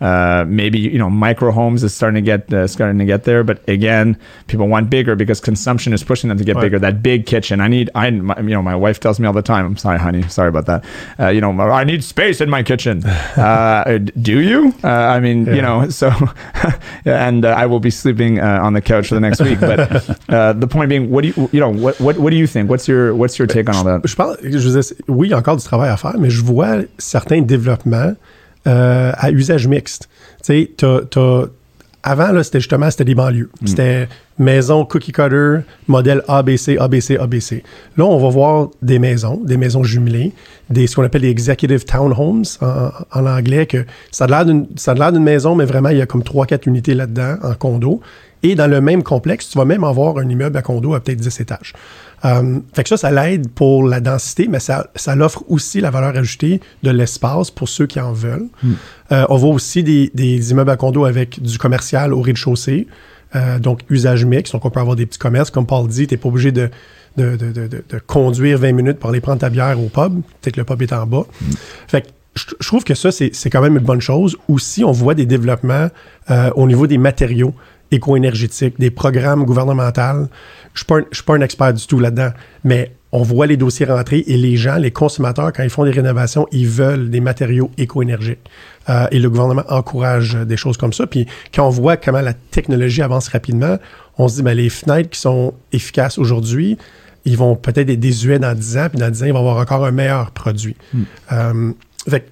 Uh, maybe you know micro homes is starting to get uh, starting to get there, but again, people want bigger because consumption is pushing them to get Right. bigger. That big kitchen. I need. I my, you know my wife tells me all the time. I'm sorry, honey. Sorry about that. Uh, you know, I need space in my kitchen. Uh, do you? Uh, I mean, you know, so and uh, I will be sleeping uh, on the couch for the next week. But uh, the point being, what do you you know what what what do you think? What's your what's your take on all that? Je pense, je veux dire, oui, il y a encore du travail à faire, mais je vois certains développements euh, à usage mixte. Tu sais, avant, là, c'était justement c'était des banlieues. C'était maison cookie cutter, modèle ABC, ABC, ABC. Là, on va voir des maisons, des maisons jumelées, des, ce qu'on appelle des executive townhomes en, en anglais, que ça a l'air d'une maison, mais vraiment, il y a comme 3-4 unités là-dedans en condo. Et dans le même complexe, tu vas même avoir un immeuble à condo à peut-être 10 étages. Euh, fait que ça, ça l'aide pour la densité, mais ça, ça l'offre aussi la valeur ajoutée de l'espace pour ceux qui en veulent. Euh, on voit aussi des, des immeubles à condo avec du commercial au rez-de-chaussée, euh, donc usage mixte. Donc, on peut avoir des petits commerces. Comme Paul dit, tu n'es pas obligé de, de, de, de- conduire 20 minutes pour aller prendre ta bière au pub. Peut-être que le pub est en bas. Fait que je, trouve que ça, c'est c'est quand même une bonne chose. Aussi, on voit des développements euh, au niveau des matériaux éco-énergétiques, des programmes gouvernementaux. Je ne suis pas un expert du tout là-dedans, mais on voit les dossiers rentrer et les gens, les consommateurs, quand ils font des rénovations, ils veulent des matériaux éco-énergiques. Euh, et le gouvernement encourage euh, des choses comme ça. Puis quand on voit comment la technologie avance rapidement, on se dit, ben, les fenêtres qui sont efficaces aujourd'hui, ils vont peut-être être désuets dans 10 ans, puis dans 10 ans, ils vont avoir encore un meilleur produit. Euh, fait que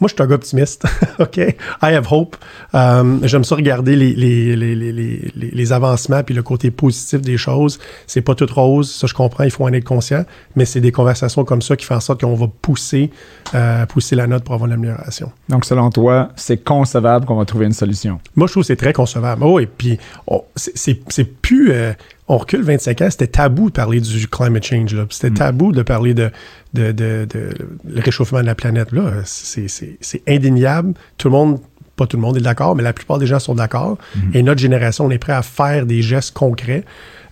moi, je suis un gars optimiste. OK? I have hope. Euh, J'aime ça regarder les, les, les, les, les, les- les avancements puis le côté positif des choses. C'est pas tout rose. Ça, je comprends. Il faut en être conscient. Mais c'est des conversations comme ça qui font en sorte qu'on va pousser, euh, pousser la note pour avoir l'amélioration. Donc selon toi, c'est concevable qu'on va trouver une solution? Moi, je trouve que c'est très concevable. Oh, et puis, c'est plus. euh, on recule 25 ans, c'était tabou de parler du climate change. C'était tabou de parler de, de, de- de le réchauffement de la planète. là. C'est indéniable. Tout le monde, pas tout le monde est d'accord, mais la plupart des gens sont d'accord. Et notre génération, on est prêt à faire des gestes concrets.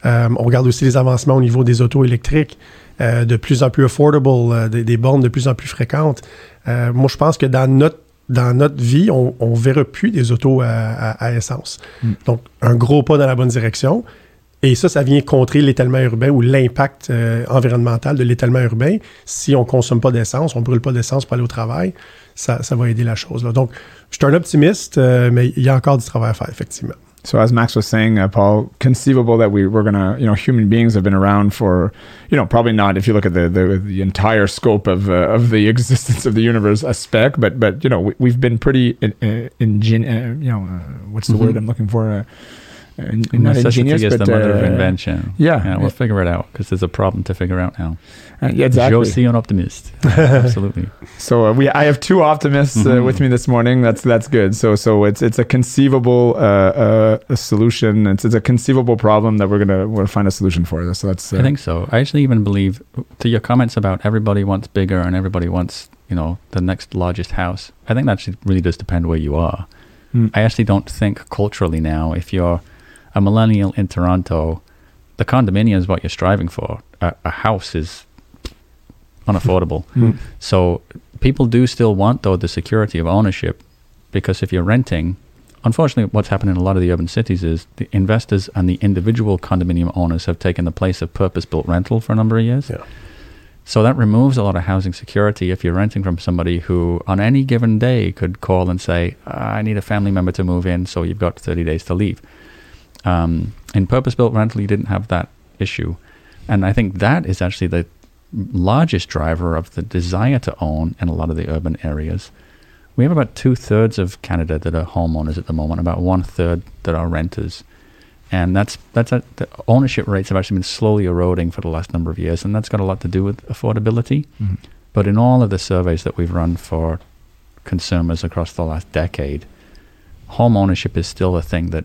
Euh, on regarde aussi les avancements au niveau des autos électriques. euh, de plus en plus affordable, euh, des, des bornes de plus en plus fréquentes. Moi, je pense que dans notre dans notre vie, on ne verra plus des autos à, à- à essence. Donc, un gros pas dans la bonne direction. Et ça, ça vient contrer l'étalement urbain ou l'impact euh, environnemental de l'étalement urbain. Si on ne consomme pas d'essence, on ne brûle pas d'essence pour aller au travail, ça, ça va aider la chose. là. Donc, je suis un optimiste, euh, mais il y a encore du travail à faire, effectivement. So as Max was saying, uh, Paul, conceivable that we we're gonna, you know, human beings have been around for, you know, probably not if you look at the the, the entire scope of uh, of the existence of the universe, a speck, but but you know, we, we've been pretty, in, uh, uh, you know, uh, what's the Mhm. word I'm looking for? In- not ingenious, is but the mother of uh, invention. yeah. yeah, we'll figure it out because there's a problem to figure out now. uh, yeah, exactly. Je suis un optimiste. Absolutely. So uh, we, I have two optimists uh, Mhm. with me this morning. That's that's good. So so it's it's a conceivable uh, uh, a solution. It's it's a conceivable problem that we're gonna we're find a solution for. So that's uh, I think so. I actually even believe to your comments about everybody wants bigger and everybody wants, you know, the next largest house. I think that actually really does depend where you are. Mm. I actually don't think culturally now, if you're a millennial in Toronto, the condominium is what you're striving for. A, a house is unaffordable. Mm. So people do still want, though, the security of ownership. because if you're renting, unfortunately, what's happened in a lot of the urban cities is the investors and the individual condominium owners have taken the place of purpose-built rental for a number of years. Yeah. So that removes a lot of housing security if you're renting from somebody who, on any given day, could call and say, "I need a family member to move in," so you've got 30 days to leave. Um, in purpose-built rental, you didn't have that issue, and I think that is actually the largest driver of the desire to own in a lot of the urban areas. We have about two thirds of Canada that are homeowners at the moment, about one third that are renters, and that's that's a, the ownership rates have actually been slowly eroding for the last number of years, and that's got a lot to do with affordability. Mhm. But in all of the surveys that we've run for consumers across the last decade, home ownership is still a thing that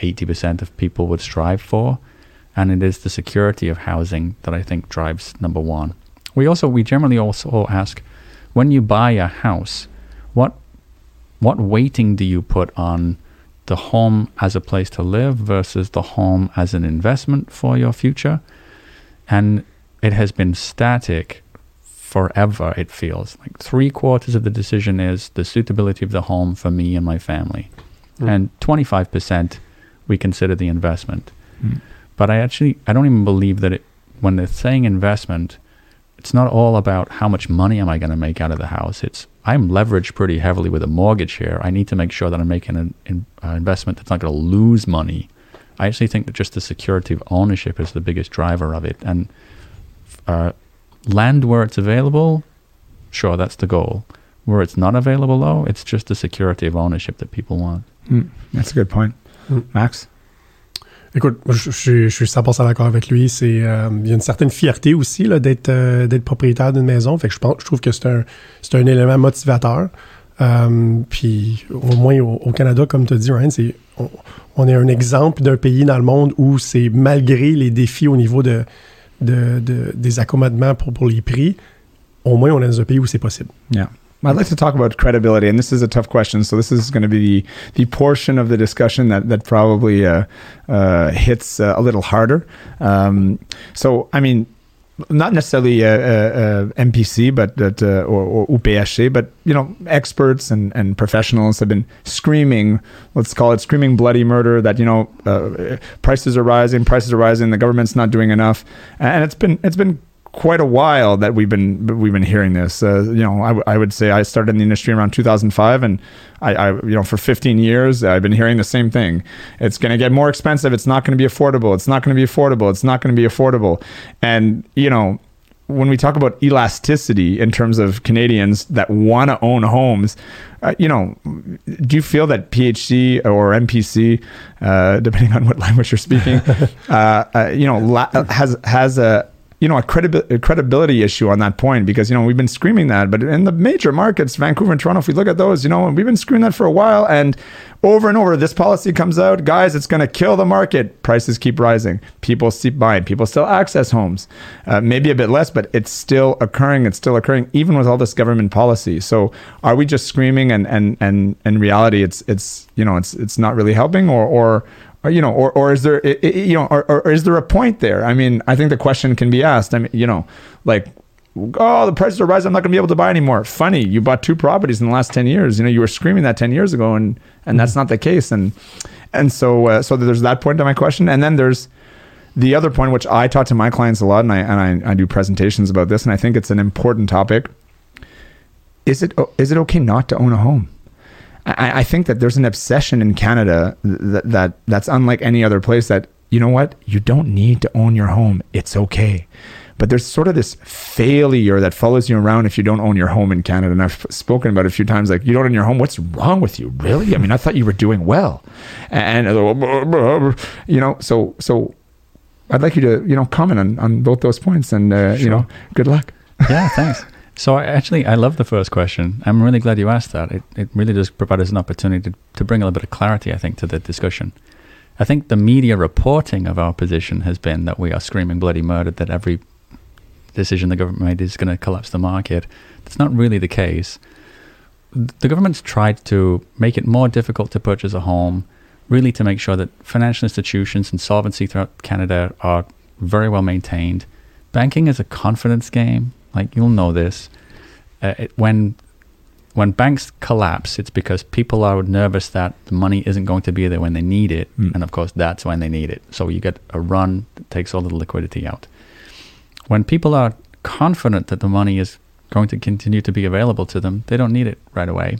80% of people would strive for. And it is the security of housing that I think drives number one. We also, we generally also ask when you buy a house, what, what weighting do you put on the home as a place to live versus the home as an investment for your future? And it has been static forever, it feels. Like three quarters of the decision is the suitability of the home for me and my family. Mm. And 25% we consider the investment. Mm. But I actually, I don't even believe that it, when they're saying investment, it's not all about how much money am I going to make out of the house. It's I'm leveraged pretty heavily with a mortgage here. I need to make sure that I'm making an in, uh, investment that's not going to lose money. I actually think that just the security of ownership is the biggest driver of it. And uh, land where it's available, sure, that's the goal. Where it's not available, though, it's just the security of ownership that people want. Mm, That's a good point. Mm. Max? Écoute, je, je suis- je suis 100% d'accord avec lui. C'est, euh, il y a une certaine fierté aussi là, d'être, euh, d'être propriétaire d'une maison. Fait que je pense, je trouve que c'est un, c'est un élément motivateur. Euh, puis au moins au, au Canada, comme tu as dit, Ryan, c'est, on, on est un exemple d'un pays dans le monde où c'est malgré les défis au niveau de, de, de- des accommodements pour, pour les prix, au moins on est dans un pays où c'est possible. Yeah. I'd like to talk about credibility, and this is a tough question. So this is going to be the, the portion of the discussion that that probably uh, uh, hits uh, a little harder. Um, so I mean, not necessarily uh, uh, uh, MPC, but that or, or UPSC, but you know, experts and and professionals have been screaming. Let's call it screaming bloody murder. That you know, prices are rising, prices are rising. The government's not doing enough, and it's been it's been quite a while that we've been we've been hearing this. Uh, you know, I, w- I would say I started in the industry around 2005, and I, I you know for 15 years I've been hearing the same thing. It's going to get more expensive. It's not going to be affordable. It's not going to be affordable. It's not going to be affordable. And you know. When we talk about elasticity in terms of Canadians that want to own homes, uh, you know, do you feel that PHC or MPC, uh, depending on what language you're speaking, uh, uh, you know, la- has has a you know a, a credibility issue on that point because you know we've been screaming that, but in the major markets, Vancouver and Toronto, if we look at those, you know, we've been screaming that for a while, and over and over, this policy comes out, guys, it's going to kill the market. Prices keep rising, people keep buying, people still access homes, uh, maybe a bit less, but it's still occurring. It's still occurring even with all this government policy. So, are we just screaming, and and and in reality, it's it's you know it's it's not really helping, or or or, you know, or, or is there, you know, or, or is there a point there? I mean, I think the question can be asked. I mean, you know, like, oh, the prices are rising. I'm not going to be able to buy anymore. Funny, you bought two properties in the last ten years. You know, you were screaming that ten years ago, and and that's not the case. And and so uh, so there's that point to my question, and then there's the other point, which I talk to my clients a lot, and I and I, I do presentations about this, and I think it's an important topic. Is it is it okay not to own a home? I, I think that there's an obsession in Canada that, that that's unlike any other place. That you know what, you don't need to own your home. It's okay. But there's sort of this failure that follows you around if you don't own your home in Canada. And I've spoken about it a few times. Like, you don't own your home. What's wrong with you? Really? I mean, I thought you were doing well. And, you know, so, so I'd like you to, you know, comment on, on both those points and, uh, you know, good luck. Yeah, thanks. So I, actually, I love the first question. I'm really glad you asked that. It, it really does provide us an opportunity to, to bring a little bit of clarity, I think, to the discussion. I think the media reporting of our position has been that we are screaming bloody murder, that every decision the government made is going to collapse the market. That's not really the case. The government's tried to make it more difficult to purchase a home, really to make sure that financial institutions and solvency throughout Canada are very well maintained. Banking is a confidence game. Like you'll know this. Uh, it, when when banks collapse, it's because people are nervous that the money isn't going to be there when they need it, Mm. and of course that's when they need it. So you get a run that takes all the liquidity out. When people are confident that the money is going to continue to be available to them, they don't need it right away.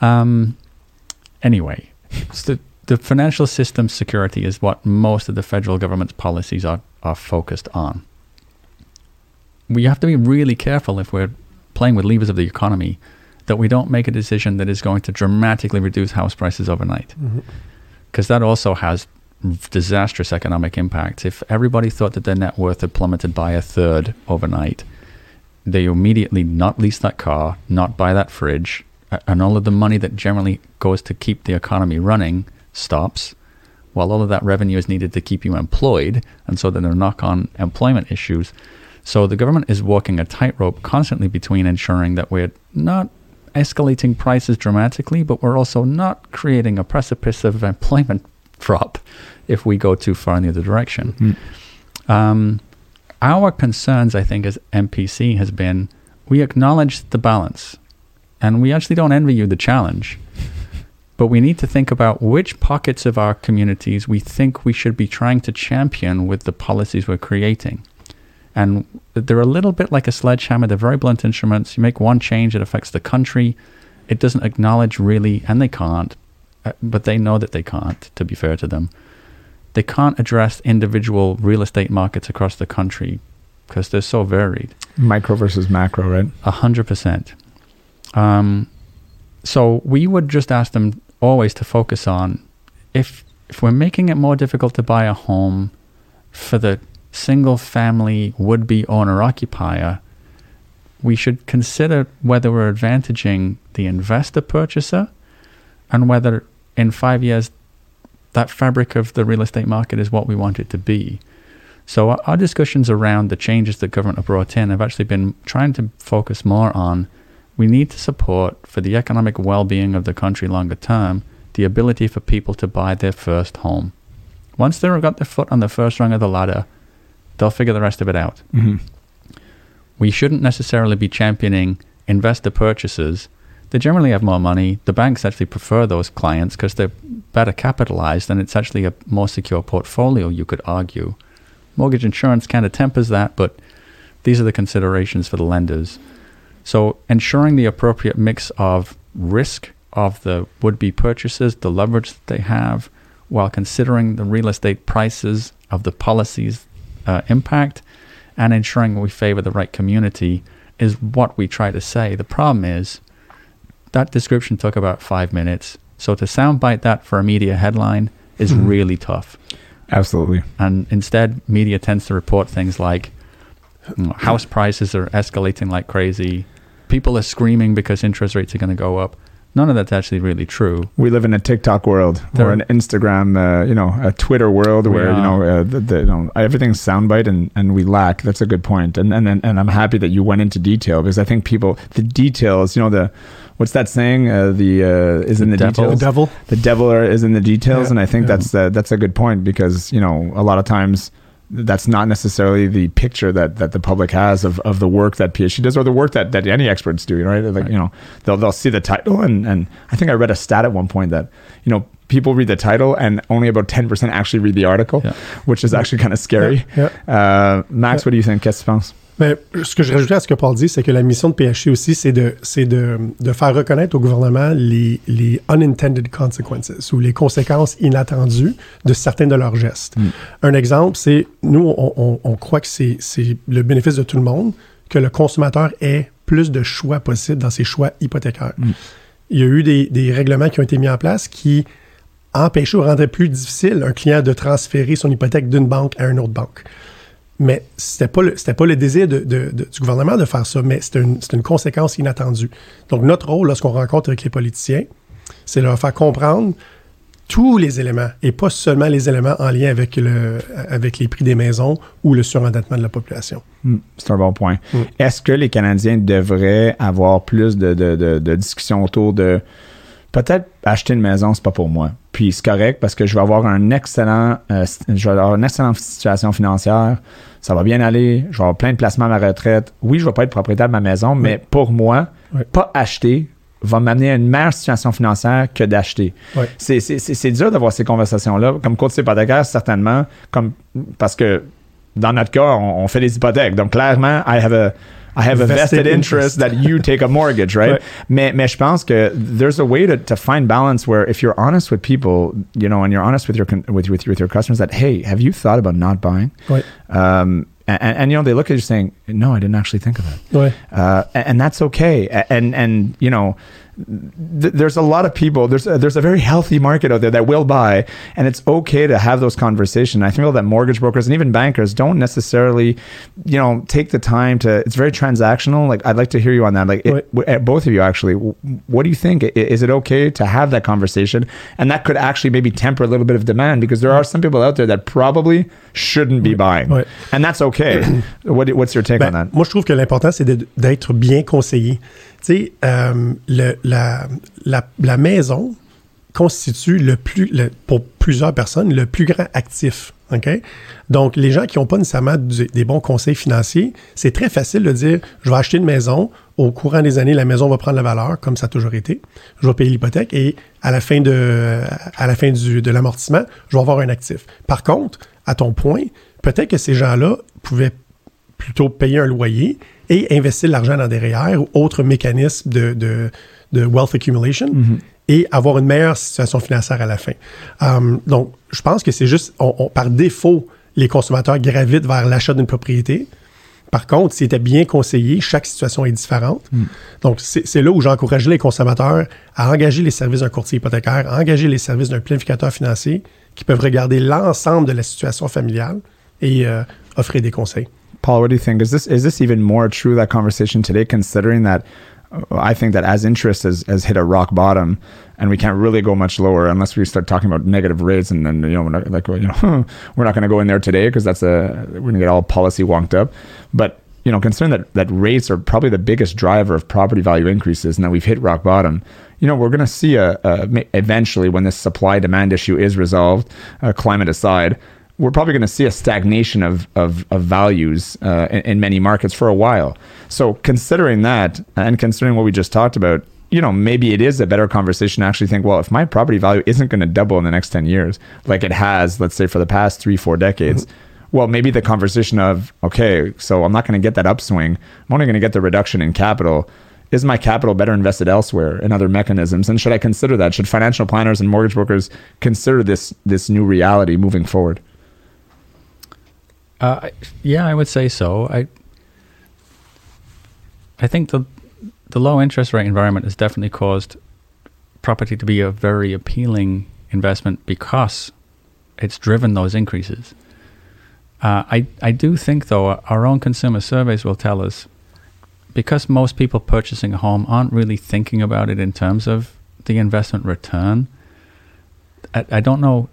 Um, anyway, the, the financial system security is what most of the federal government's policies are, are focused on. We have to be really careful if we're playing with levers of the economy that we don't make a decision that is going to dramatically reduce house prices overnight. Mm-hmm. Because that also has disastrous economic impacts. If everybody thought that their net worth had plummeted by a third overnight, they immediately not lease that car, not buy that fridge, and all of the money that generally goes to keep the economy running stops, while all of that revenue is needed to keep you employed, and so then there are knock-on employment issues. So the government is walking a tightrope constantly between ensuring that we're not escalating prices dramatically, but we're also not creating a precipice of employment drop if we go too far in the other direction. Um, our concerns, I think, as MPC has been we acknowledge the balance, and we actually don't envy you the challenge. But we need to think about which pockets of our communities we think we should be trying to champion with the policies we're creating. And they're a little bit like a sledgehammer. They're very blunt instruments. You make one change, it affects the country. It doesn't acknowledge really, and they can't, uh, but they know that they can't, to be fair to them. They can't address individual real estate markets across the country because they're so varied. Micro versus macro, right? A hundred percent. Um, so we would just ask them always to focus on if if we're making it more difficult to buy a home for the single family would be owner occupier, we should consider whether we're advantaging the investor purchaser and whether in five years that fabric of the real estate market is what we want it to be. So our, our discussions around the changes that government have brought in have actually been trying to focus more on we need to support for the economic well-being of the country longer term the ability for people to buy their first home. Once they've got their foot on the first rung of the ladder, they'll figure the rest of it out. Mm-hmm. We shouldn't necessarily be championing investor purchases. They generally have more money. The banks actually prefer those clients because they're better capitalized and it's actually a more secure portfolio, you could argue. Mortgage insurance kind of tempers that, but these are the considerations for the lenders. So, ensuring the appropriate mix of risk of the would be purchasers, the leverage that they have, while considering the real estate prices of the policies uh, impact and ensuring we favor the right community is what we try to say. The problem is that description took about five minutes. So to soundbite that for a media headline is Mhm. really tough. Absolutely. And instead, media tends to report things like you know, house prices are escalating like crazy. People are screaming because interest rates are going to go up. None of that's actually really true. We live in a TikTok world There- or an Instagram, uh, you know, a Twitter world where you know, uh, the, the, you know everything's soundbite and, and we lack. That's a good point. And, and and I'm happy that you went into detail because I think people the details, you know, the what's that saying? Uh, the uh, is in the, The devil. The details. devil. the devil are, is in the details, Yeah, and I think yeah. that's uh, that's a good point because you know a lot of times that's not necessarily the picture that, that the public has of, of the work that PHC does or the work that, that any experts do, right? Like Right. you know they'll they'll see the title and and I think I read a stat at one point that you know people read the title and only about ten percent actually read the article, Yeah. which is actually kind of scary. Yeah, Uh, Max, what do you think? Qu'est-ce que tu penses? Mais ce que je rajoutais à ce que Paul dit, c'est que la mission de PHC aussi, c'est de, c'est de, de faire reconnaître au gouvernement les, les unintended consequences ou les conséquences inattendues de certains de leurs gestes. Mm. Un exemple, c'est nous, on, on- on croit que c'est, le bénéfice de tout le monde que le consommateur ait plus de choix possibles dans ses choix hypothécaires. Mm. Il y a eu des, des règlements qui ont été mis en place qui empêchaient ou rendaient plus difficile un client de transférer son hypothèque d'une banque à une autre banque. Mais c'était pas le, pas le désir de- de- de- du gouvernement de faire ça, mais c'était une, une conséquence inattendue. Donc, notre rôle, lorsqu'on rencontre avec les politiciens, c'est leur faire comprendre tous les éléments et pas seulement les éléments en lien avec, le, avec les prix des maisons ou le surendettement de la population. Hmm, C'est un bon point. Mm. Est-ce que les Canadiens devraient avoir plus de, de, de, de discussions autour de peut-être acheter une maison, c'est pas pour moi. Puis c'est correct parce que je vais avoir un excellent, euh, je vais avoir une excellente situation financière. Ça va bien aller. Je vais avoir plein de placements à ma retraite. Oui, je vais pas être propriétaire de ma maison, mais pour moi, pas acheter, va m'amener à une meilleure situation financière que d'acheter. C'est dur d'avoir ces conversations-là. Comme courtier hypothécaire, certainement, comme, parce que dans notre cas, on, on fait des hypothèques. Donc, clairement, I have a, I have a vested, Vested interest, interest. that you take a mortgage, right? Ouais. Mais, mais je pense que there's a way to, to find balance where if you're honest with people, you know, and you're honest with your with, with, with your customers that, hey, have you thought about not buying? Ouais. Um, and, and, you know, they look at you saying, no, I didn't actually think of that. Ouais. Uh, and, and that's okay. And, and, you know, th- there's a lot of people, there's a, there's a very healthy market out there that will buy, and it's okay to have those conversations. I feel that mortgage brokers and even bankers don't necessarily, you know, take the time to, it's very transactional. Like, I'd like to hear you on that. Like, it, w- both of you actually, what do you think? Is it okay to have that conversation? And that could actually maybe temper a little bit of demand because there are some people out there that probably shouldn't be buying. Ouais. And that's okay. what, what's your take on that? Moi, je trouve que l'important, c'est d'être bien conseillé. Sais, euh, la, maison constitue pour plusieurs personnes, le plus grand actif. Donc, les gens qui n'ont pas nécessairement des bons conseils financiers, c'est très facile de dire je vais acheter une maison, au courant des années, la maison va prendre la valeur, comme ça a toujours été. Je vais payer l'hypothèque et à la fin, de l'amortissement, je vais avoir un actif. Par contre, à ton point, peut-être que ces gens-là pouvaient plutôt payer un loyer et investir l'argent dans des REER ou autres mécanismes de, de, de wealth accumulation et avoir une meilleure situation financière à la fin. Um, donc, je pense que c'est juste, on- on- par défaut, les consommateurs gravitent vers l'achat d'une propriété. Par contre, s'ils étaient bien conseillés, chaque situation est différente. Donc, c'est là où j'encourageais les consommateurs à engager les services d'un courtier hypothécaire, à engager les services d'un planificateur financier qui peuvent regarder l'ensemble de la situation familiale et euh, offrir des conseils. Paul, what do you think? Is this is this even more true that conversation today? Considering that, uh, I think that as interest has, has hit a rock bottom, and we can't really go much lower unless we start talking about negative rates, and then you know, like you know, we're not going to go in there today because that's a we're going to get all policy wonked up. But you know, considering that that rates are probably the biggest driver of property value increases, and that we've hit rock bottom. You know, we're going to see a, a eventually when this supply demand issue is resolved, uh, climate aside, we're probably going to see a stagnation of of, of values uh, in, in many markets for a while. So considering that, and considering what we just talked about, you know, maybe it is a better conversation to actually think, well, if my property value isn't going to double in the next ten years, like it has, let's say, for the past three, four decades. Well, maybe the conversation of, okay, so I'm not going to get that upswing. I'm only going to get the reduction in capital. Is my capital better invested elsewhere in other mechanisms? And should I consider that? Should financial planners and mortgage brokers consider this this new reality moving forward? Uh, yeah, I would say so. I I think the the low interest rate environment has definitely caused property to be a very appealing investment because it's driven those increases. Uh, I I do think though our own consumer surveys will tell us because most people purchasing a home aren't really thinking about it in terms of the investment return. I, I don't know.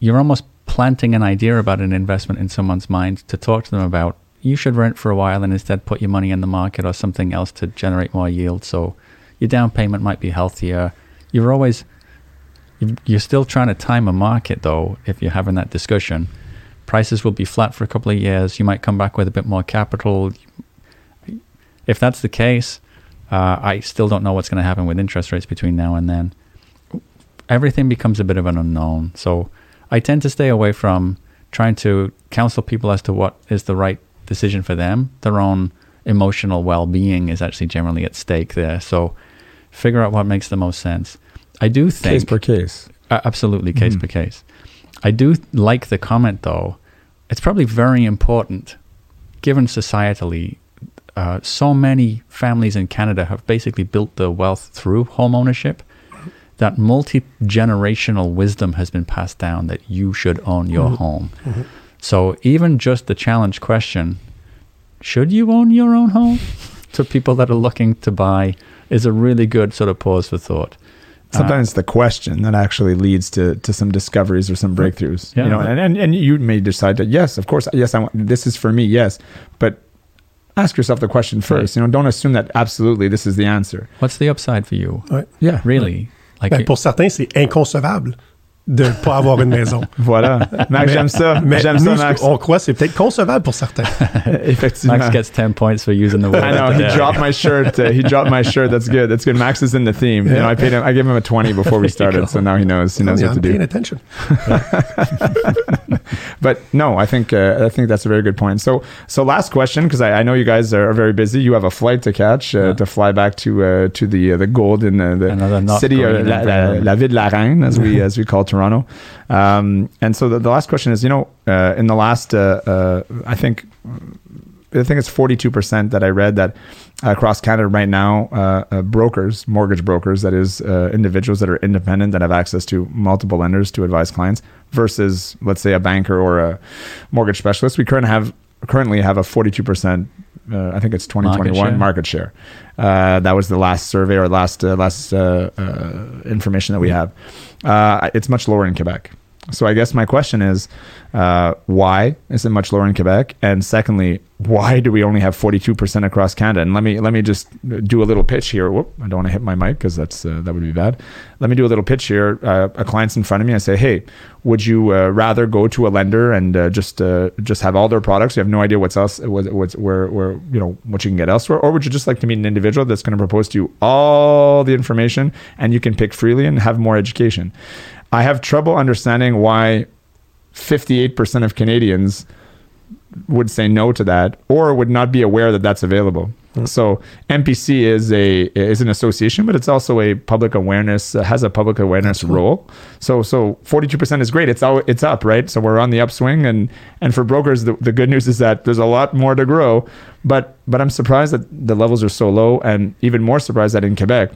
You're almost planting an idea about an investment in someone's mind to talk to them about. You should rent for a while and instead put your money in the market or something else to generate more yield. So your down payment might be healthier. You're always you- you're still trying to time a market though. If you're having that discussion, prices will be flat for a couple of years. You might come back with a bit more capital. If that's the case, uh, I still don't know what's going to happen with interest rates between now and then. Everything becomes a bit of an unknown. So I tend to stay away from trying to counsel people as to what is the right decision for them. Their own emotional well being is actually generally at stake there. So figure out what makes the most sense. I do think Case per case. uh, absolutely, case Mhm. per case. I do like the comment, though. It's probably very important, given societally, uh, so many families in Canada have basically built their wealth through home ownership. That multi generational wisdom has been passed down that you should own your mm-hmm. home. Mm-hmm. So, even just the challenge question should you own your own home? to people that are looking to buy is a really good sort of pause for thought. Uh, Sometimes it's the question that actually leads to, to some discoveries or some breakthroughs. Yeah. You know, and, and, and you may decide that yes, of course, yes, I want this is for me, yes, but ask yourself the question first. You know, don't assume that absolutely this is the answer. What's the upside for you? Ouais. Yeah, Really? Ben, pour certains, c'est inconcevable de ne pas avoir une maison. Voilà. Max, Mais- j'aime ça. Mais J'aime ça, nous, ce Max. qu'on croit, c'est peut-être concevable pour certains. Effectivement. Max gets 10 points for using the word. I know he dropped my shirt. Uh, he dropped my shirt. That's good. That's good. Max is in the theme. You know, I paid him. I gave him a twenty before we started, so now he knows. He knows Yeah, what to I'm paying do. attention. But no, I think uh, I think that's a very good point. So so last question because I, I know you guys are, are very busy. You have a flight to catch uh, Yeah. to fly back to uh, to the uh, the gold in uh, the city green or la, la, brown. la ville de la reine as we as we call Toronto. Um, and so the, the last question is, you know, uh, in the last uh, uh, I think I think it's 42% that I read that across Canada right now, uh, uh, brokers, mortgage brokers, that is, uh, individuals that are independent that have access to multiple lenders to advise clients versus, let's say, a banker or a mortgage specialist. We currently have currently have a 42%. Uh, I think it's 2021 market share. Uh, that was the last survey or last uh, last uh, uh, information that we have. Uh, it's much lower in Quebec. So I guess my question is, uh, why is it much lower in Quebec? And secondly, why do we only have 42% across Canada? And let me let me just do a little pitch here. Whoop, I don't want to hit my mic because that's uh, that would be bad. Let me do a little pitch here. Uh, a client's in front of me. I say, hey, would you uh, rather go to a lender and uh, just uh, just have all their products? You have no idea what's else, what, what's where where you know what you can get elsewhere, or would you just like to meet an individual that's going to propose to you all the information and you can pick freely and have more education? I have trouble understanding why 58% of Canadians would say no to that or would not be aware that that's available. So MPC is a is an association, but it's also a public awareness uh, has a public awareness role. So so 42% is great. It's all it's up, right? So we're on the upswing, and and for brokers, the, the good news is that there's a lot more to grow. But but I'm surprised that the levels are so low, and even more surprised that in Quebec,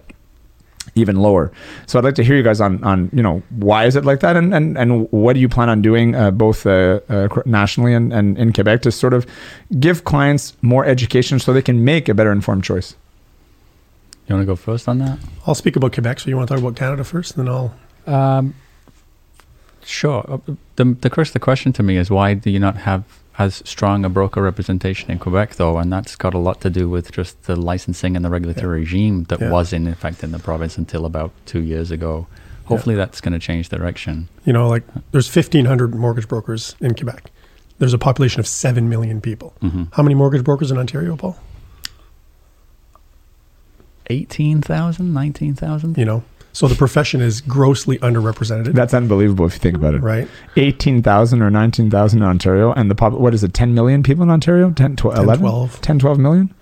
even lower. So I'd like to hear you guys on on you know why is it like that, and and, and what do you plan on doing uh, both uh, uh, nationally and, and in Quebec to sort of give clients more education so they can make a better informed choice. You want to go first on that? I'll speak about Quebec, so you want to talk about Canada first, and then I'll. Um, sure. Uh, The, the, first, the question to me is why do you not have as strong a broker representation in Quebec, though? And that's got a lot to do with just the licensing and the regulatory regime that Yeah. was in effect in the province until about two years ago. Hopefully, that's going to change direction. You know, like there's 1,500 mortgage brokers in Quebec. There's a population of 7 million people. hmm How many mortgage brokers in Ontario, Paul? 18,000, 19,000? You know, so the profession is grossly underrepresented. That's unbelievable if you think about it. right? Eighteen thousand or nineteen thousand in Ontario, and the pop. What is it? Ten million people in Ontario? 10, 12, 10, 11? 12. 10, 12 million?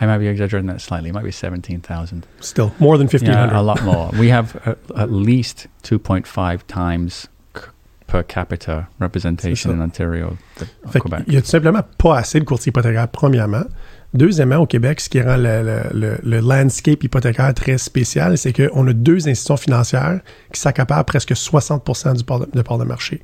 I might be exaggerating that slightly. It might be 17,000. Still more than 1,500. Yeah, a lot more. we have at least 2.5 times c- per capita representation ça. in Ontario than Fait Quebec. Il y a tout simplement pas assez de courtiers hypothécaires, premièrement. Deuxièmement, au Québec, ce qui rend le, le- le- le landscape hypothécaire très spécial, c'est qu'on a deux institutions financières qui s'accaparent presque 60 du port de, de part de marché.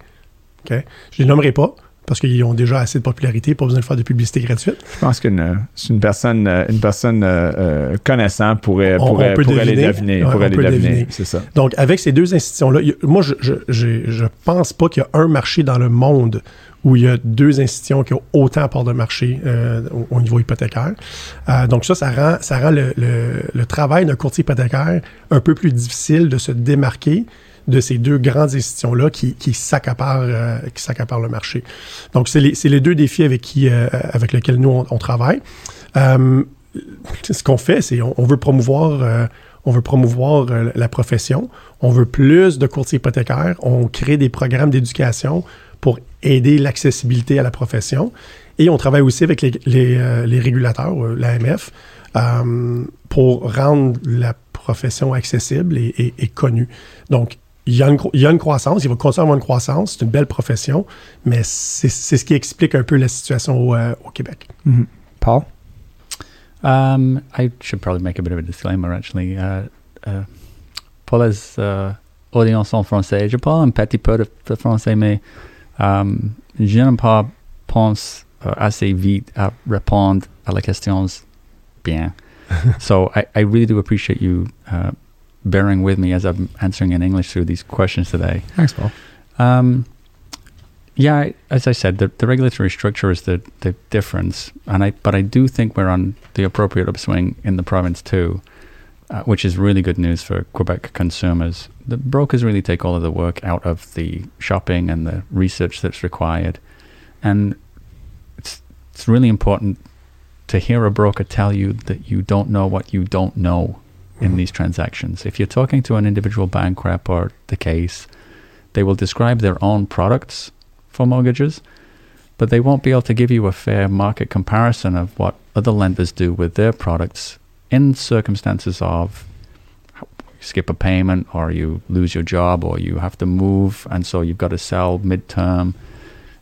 Je les nommerai pas parce qu'ils ont déjà assez de popularité, pas besoin de faire de publicité gratuite. Je pense qu'une une personne, une personne euh, euh, connaissant pourrait, On- on pourrait, peut pourrait les deviner. deviner. Ouais, pourrait les deviner. deviner. C'est ça. Donc, avec ces deux institutions-là, moi, je, je, j'ai- je pense pas qu'il y a un marché dans le monde où il y a deux institutions qui ont autant part de marché euh, au, au niveau hypothécaire. Euh, donc ça, ça rend, ça rend le, travail d'un courtier hypothécaire un peu plus difficile de se démarquer de ces deux grandes institutions-là qui, qui s'accaparent euh, le marché. Donc, c'est les, les deux défis avec, qui, avec lesquels nous, on, travaille. Ce qu'on fait, c'est on, on veut promouvoir, on veut promouvoir la profession. On veut plus de courtiers hypothécaires. On crée des programmes d'éducation pour aider l'accessibilité à la profession. Et on travaille aussi avec les, euh, régulateurs, euh, l'AMF, euh, pour rendre la profession accessible et, connue. Donc, il y, a une, croissance, il va continuer à avoir une croissance, c'est une belle profession, mais c'est ce qui explique un peu la situation au, Québec. Mhm. Paul? Um, I should probably make a bit of a disclaimer, actually. Uh, uh, pour les uh, audiences en français, je parle un petit peu de, français, mais je ne pas pense uh, assez vite à répondre à la question bien. so I, I really do appreciate you uh, bearing with me as I'm answering in English through these questions today. Thanks, Paul. Um, yeah, I- as I said, the, the regulatory structure is the, the difference, and I but I do think we're on the appropriate upswing in the province too, uh, which is really good news for Quebec consumers. The brokers really take all of the work out of the shopping and the research that's required. And it's, it's really important to hear a broker tell you that you don't know what you don't know in mm-hmm. these transactions. If you're talking to an individual bank rep or the case, they will describe their own products for mortgages, but they won't be able to give you a fair market comparison of what other lenders do with their products in circumstances of skip a payment or you lose your job or you have to move and so you've got to sell midterm.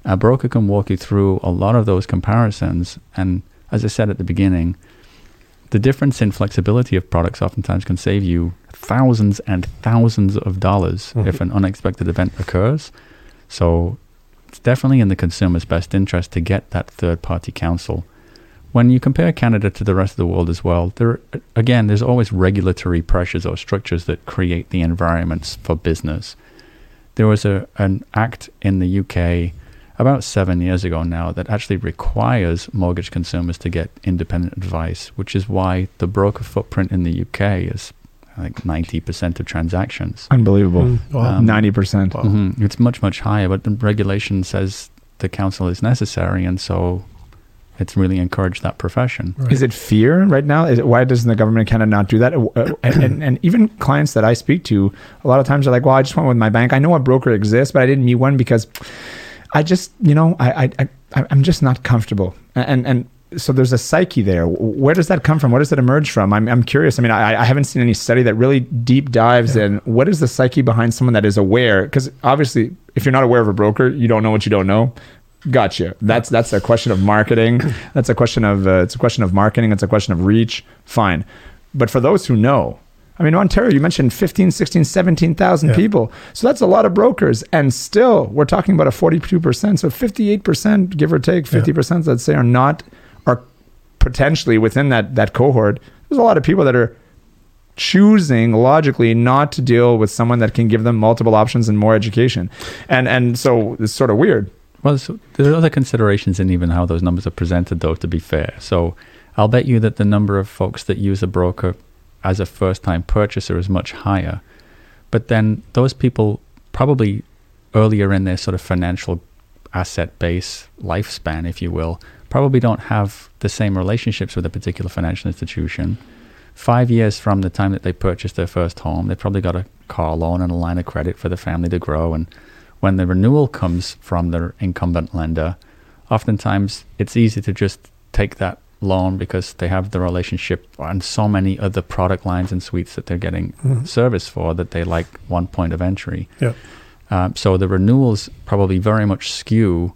A broker can walk you through a lot of those comparisons and as I said at the beginning, the difference in flexibility of products oftentimes can save you thousands and thousands of dollars Mhm. if an unexpected event occurs. So it's definitely in the consumer's best interest to get that third party counsel. When you compare Canada to the rest of the world as well, there again there's always regulatory pressures or structures that create the environments for business. There was a an act in the UK about seven years ago now that actually requires mortgage consumers to get independent advice, which is why the broker footprint in the UK is like 90% of transactions. Unbelievable. Mm, wow. Um, 90%. Wow. Mhm. It's much, much higher, but the regulation says the council is necessary, and so it's really encouraged that profession. Right. Is it fear right now? Is it, why doesn't the government kind of Canada not do that? Uh, and, and, and even clients that I speak to, a lot of times are like, well, I just went with my bank. I know a broker exists, but I didn't meet one because I just, you know, I, I, I I'm just not comfortable. And, and, so there's a psyche there. Where does that come from? Where does it emerge from? I'm, I'm curious. I mean, I, I haven't seen any study that really deep dives Yeah. in what is the psyche behind someone that is aware. Because obviously, if you're not aware of a broker, you don't know what you don't know. Gotcha. That's that's a question of marketing. That's a question of uh, it's a question of marketing. It's a question of reach. Fine. But for those who know, I mean, Ontario, you mentioned 15, 16, 17,000 Yeah. people. So that's a lot of brokers. And still, we're talking about a 42%. So 58%, give or take, 50%, let's say, are not, are potentially within that, that cohort. There's a lot of people that are choosing logically not to deal with someone that can give them multiple options and more education. And, and so it's sort of weird. Well, there are other considerations in even how those numbers are presented, though, to be fair. So I'll bet you that the number of folks that use a broker as a first time purchaser is much higher. But then those people probably earlier in their sort of financial asset base lifespan, if you will, probably don't have the same relationships with a particular financial institution. Five years from the time that they purchased their first home, they've probably got a car loan and a line of credit for the family to grow. And when the renewal comes from their incumbent lender, oftentimes it's easy to just take that loan because they have the relationship and so many other product lines and suites that they're getting Mhm. service for that they like one point of entry. Yeah. Um, so the renewals probably very much skew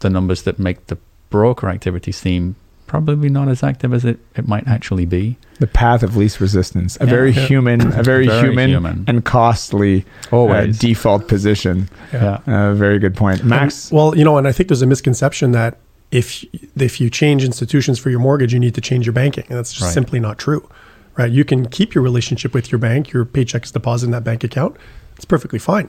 the numbers that make the broker activity seem probably not as active as it, it might actually be. The path of least resistance, a Yeah. very Yeah. human, a very, Very human, human. and costly uh, Always. default position. yeah. Uh, very good point, Max. And- well, you know, and I think there's a misconception that if if you change institutions for your mortgage, you need to change your banking, and that's just Right. simply not true. Right? You can keep your relationship with your bank, your paycheck is deposited in that bank account. It's perfectly fine.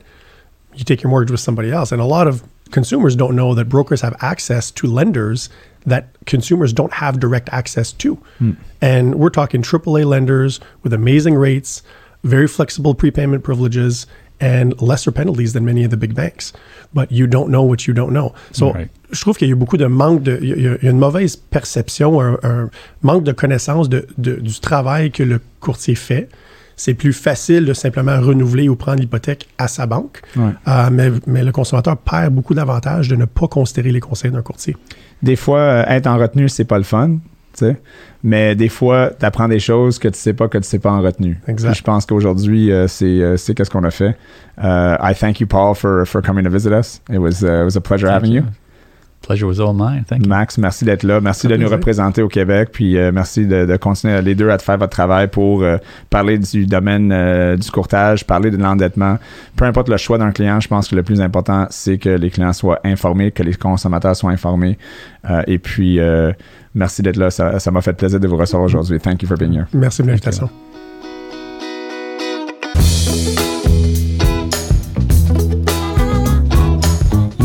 You take your mortgage with somebody else, and a lot of consumers don't know that brokers have access to lenders that consumers don't have direct access to. Hmm. And we're talking AAA lenders with amazing rates, very flexible prepayment privileges, and lesser penalties than many of the big banks. But you don't know what you don't know. So, Right. je trouve qu'il y a beaucoup de manque de. Il y a, il y a une mauvaise perception, un, un manque de connaissance de, de- du travail que le courtier fait. C'est plus facile de simplement renouveler ou prendre l'hypothèque à sa banque. Ouais. Euh, mais, mais le consommateur perd beaucoup d'avantages de ne pas considérer les conseils d'un courtier. Des fois, euh, être en retenue, c'est pas le fun, tu sais. Mais des fois, tu apprends des choses que tu sais pas que tu sais pas en retenue. Exact. Je pense qu'aujourd'hui, euh, c'est c'est qu'est-ce qu'on a fait. Uh, I thank you, Paul, for for coming to visit us. It was uh, it was a pleasure Thank having you. Pleasure was all mine. Thank you. Max, merci d'être là. Merci de nous représenter au Québec. Puis euh, merci de, de continuer les deux à faire votre travail pour euh, parler du domaine euh, du courtage, parler de l'endettement. Peu importe le choix d'un client, je pense que le plus important, c'est que les clients soient informés, que les consommateurs soient informés. Euh, et puis, euh, merci d'être là. Ça ça m'a fait plaisir de vous recevoir aujourd'hui. Thank you for being here. Merci de l'invitation.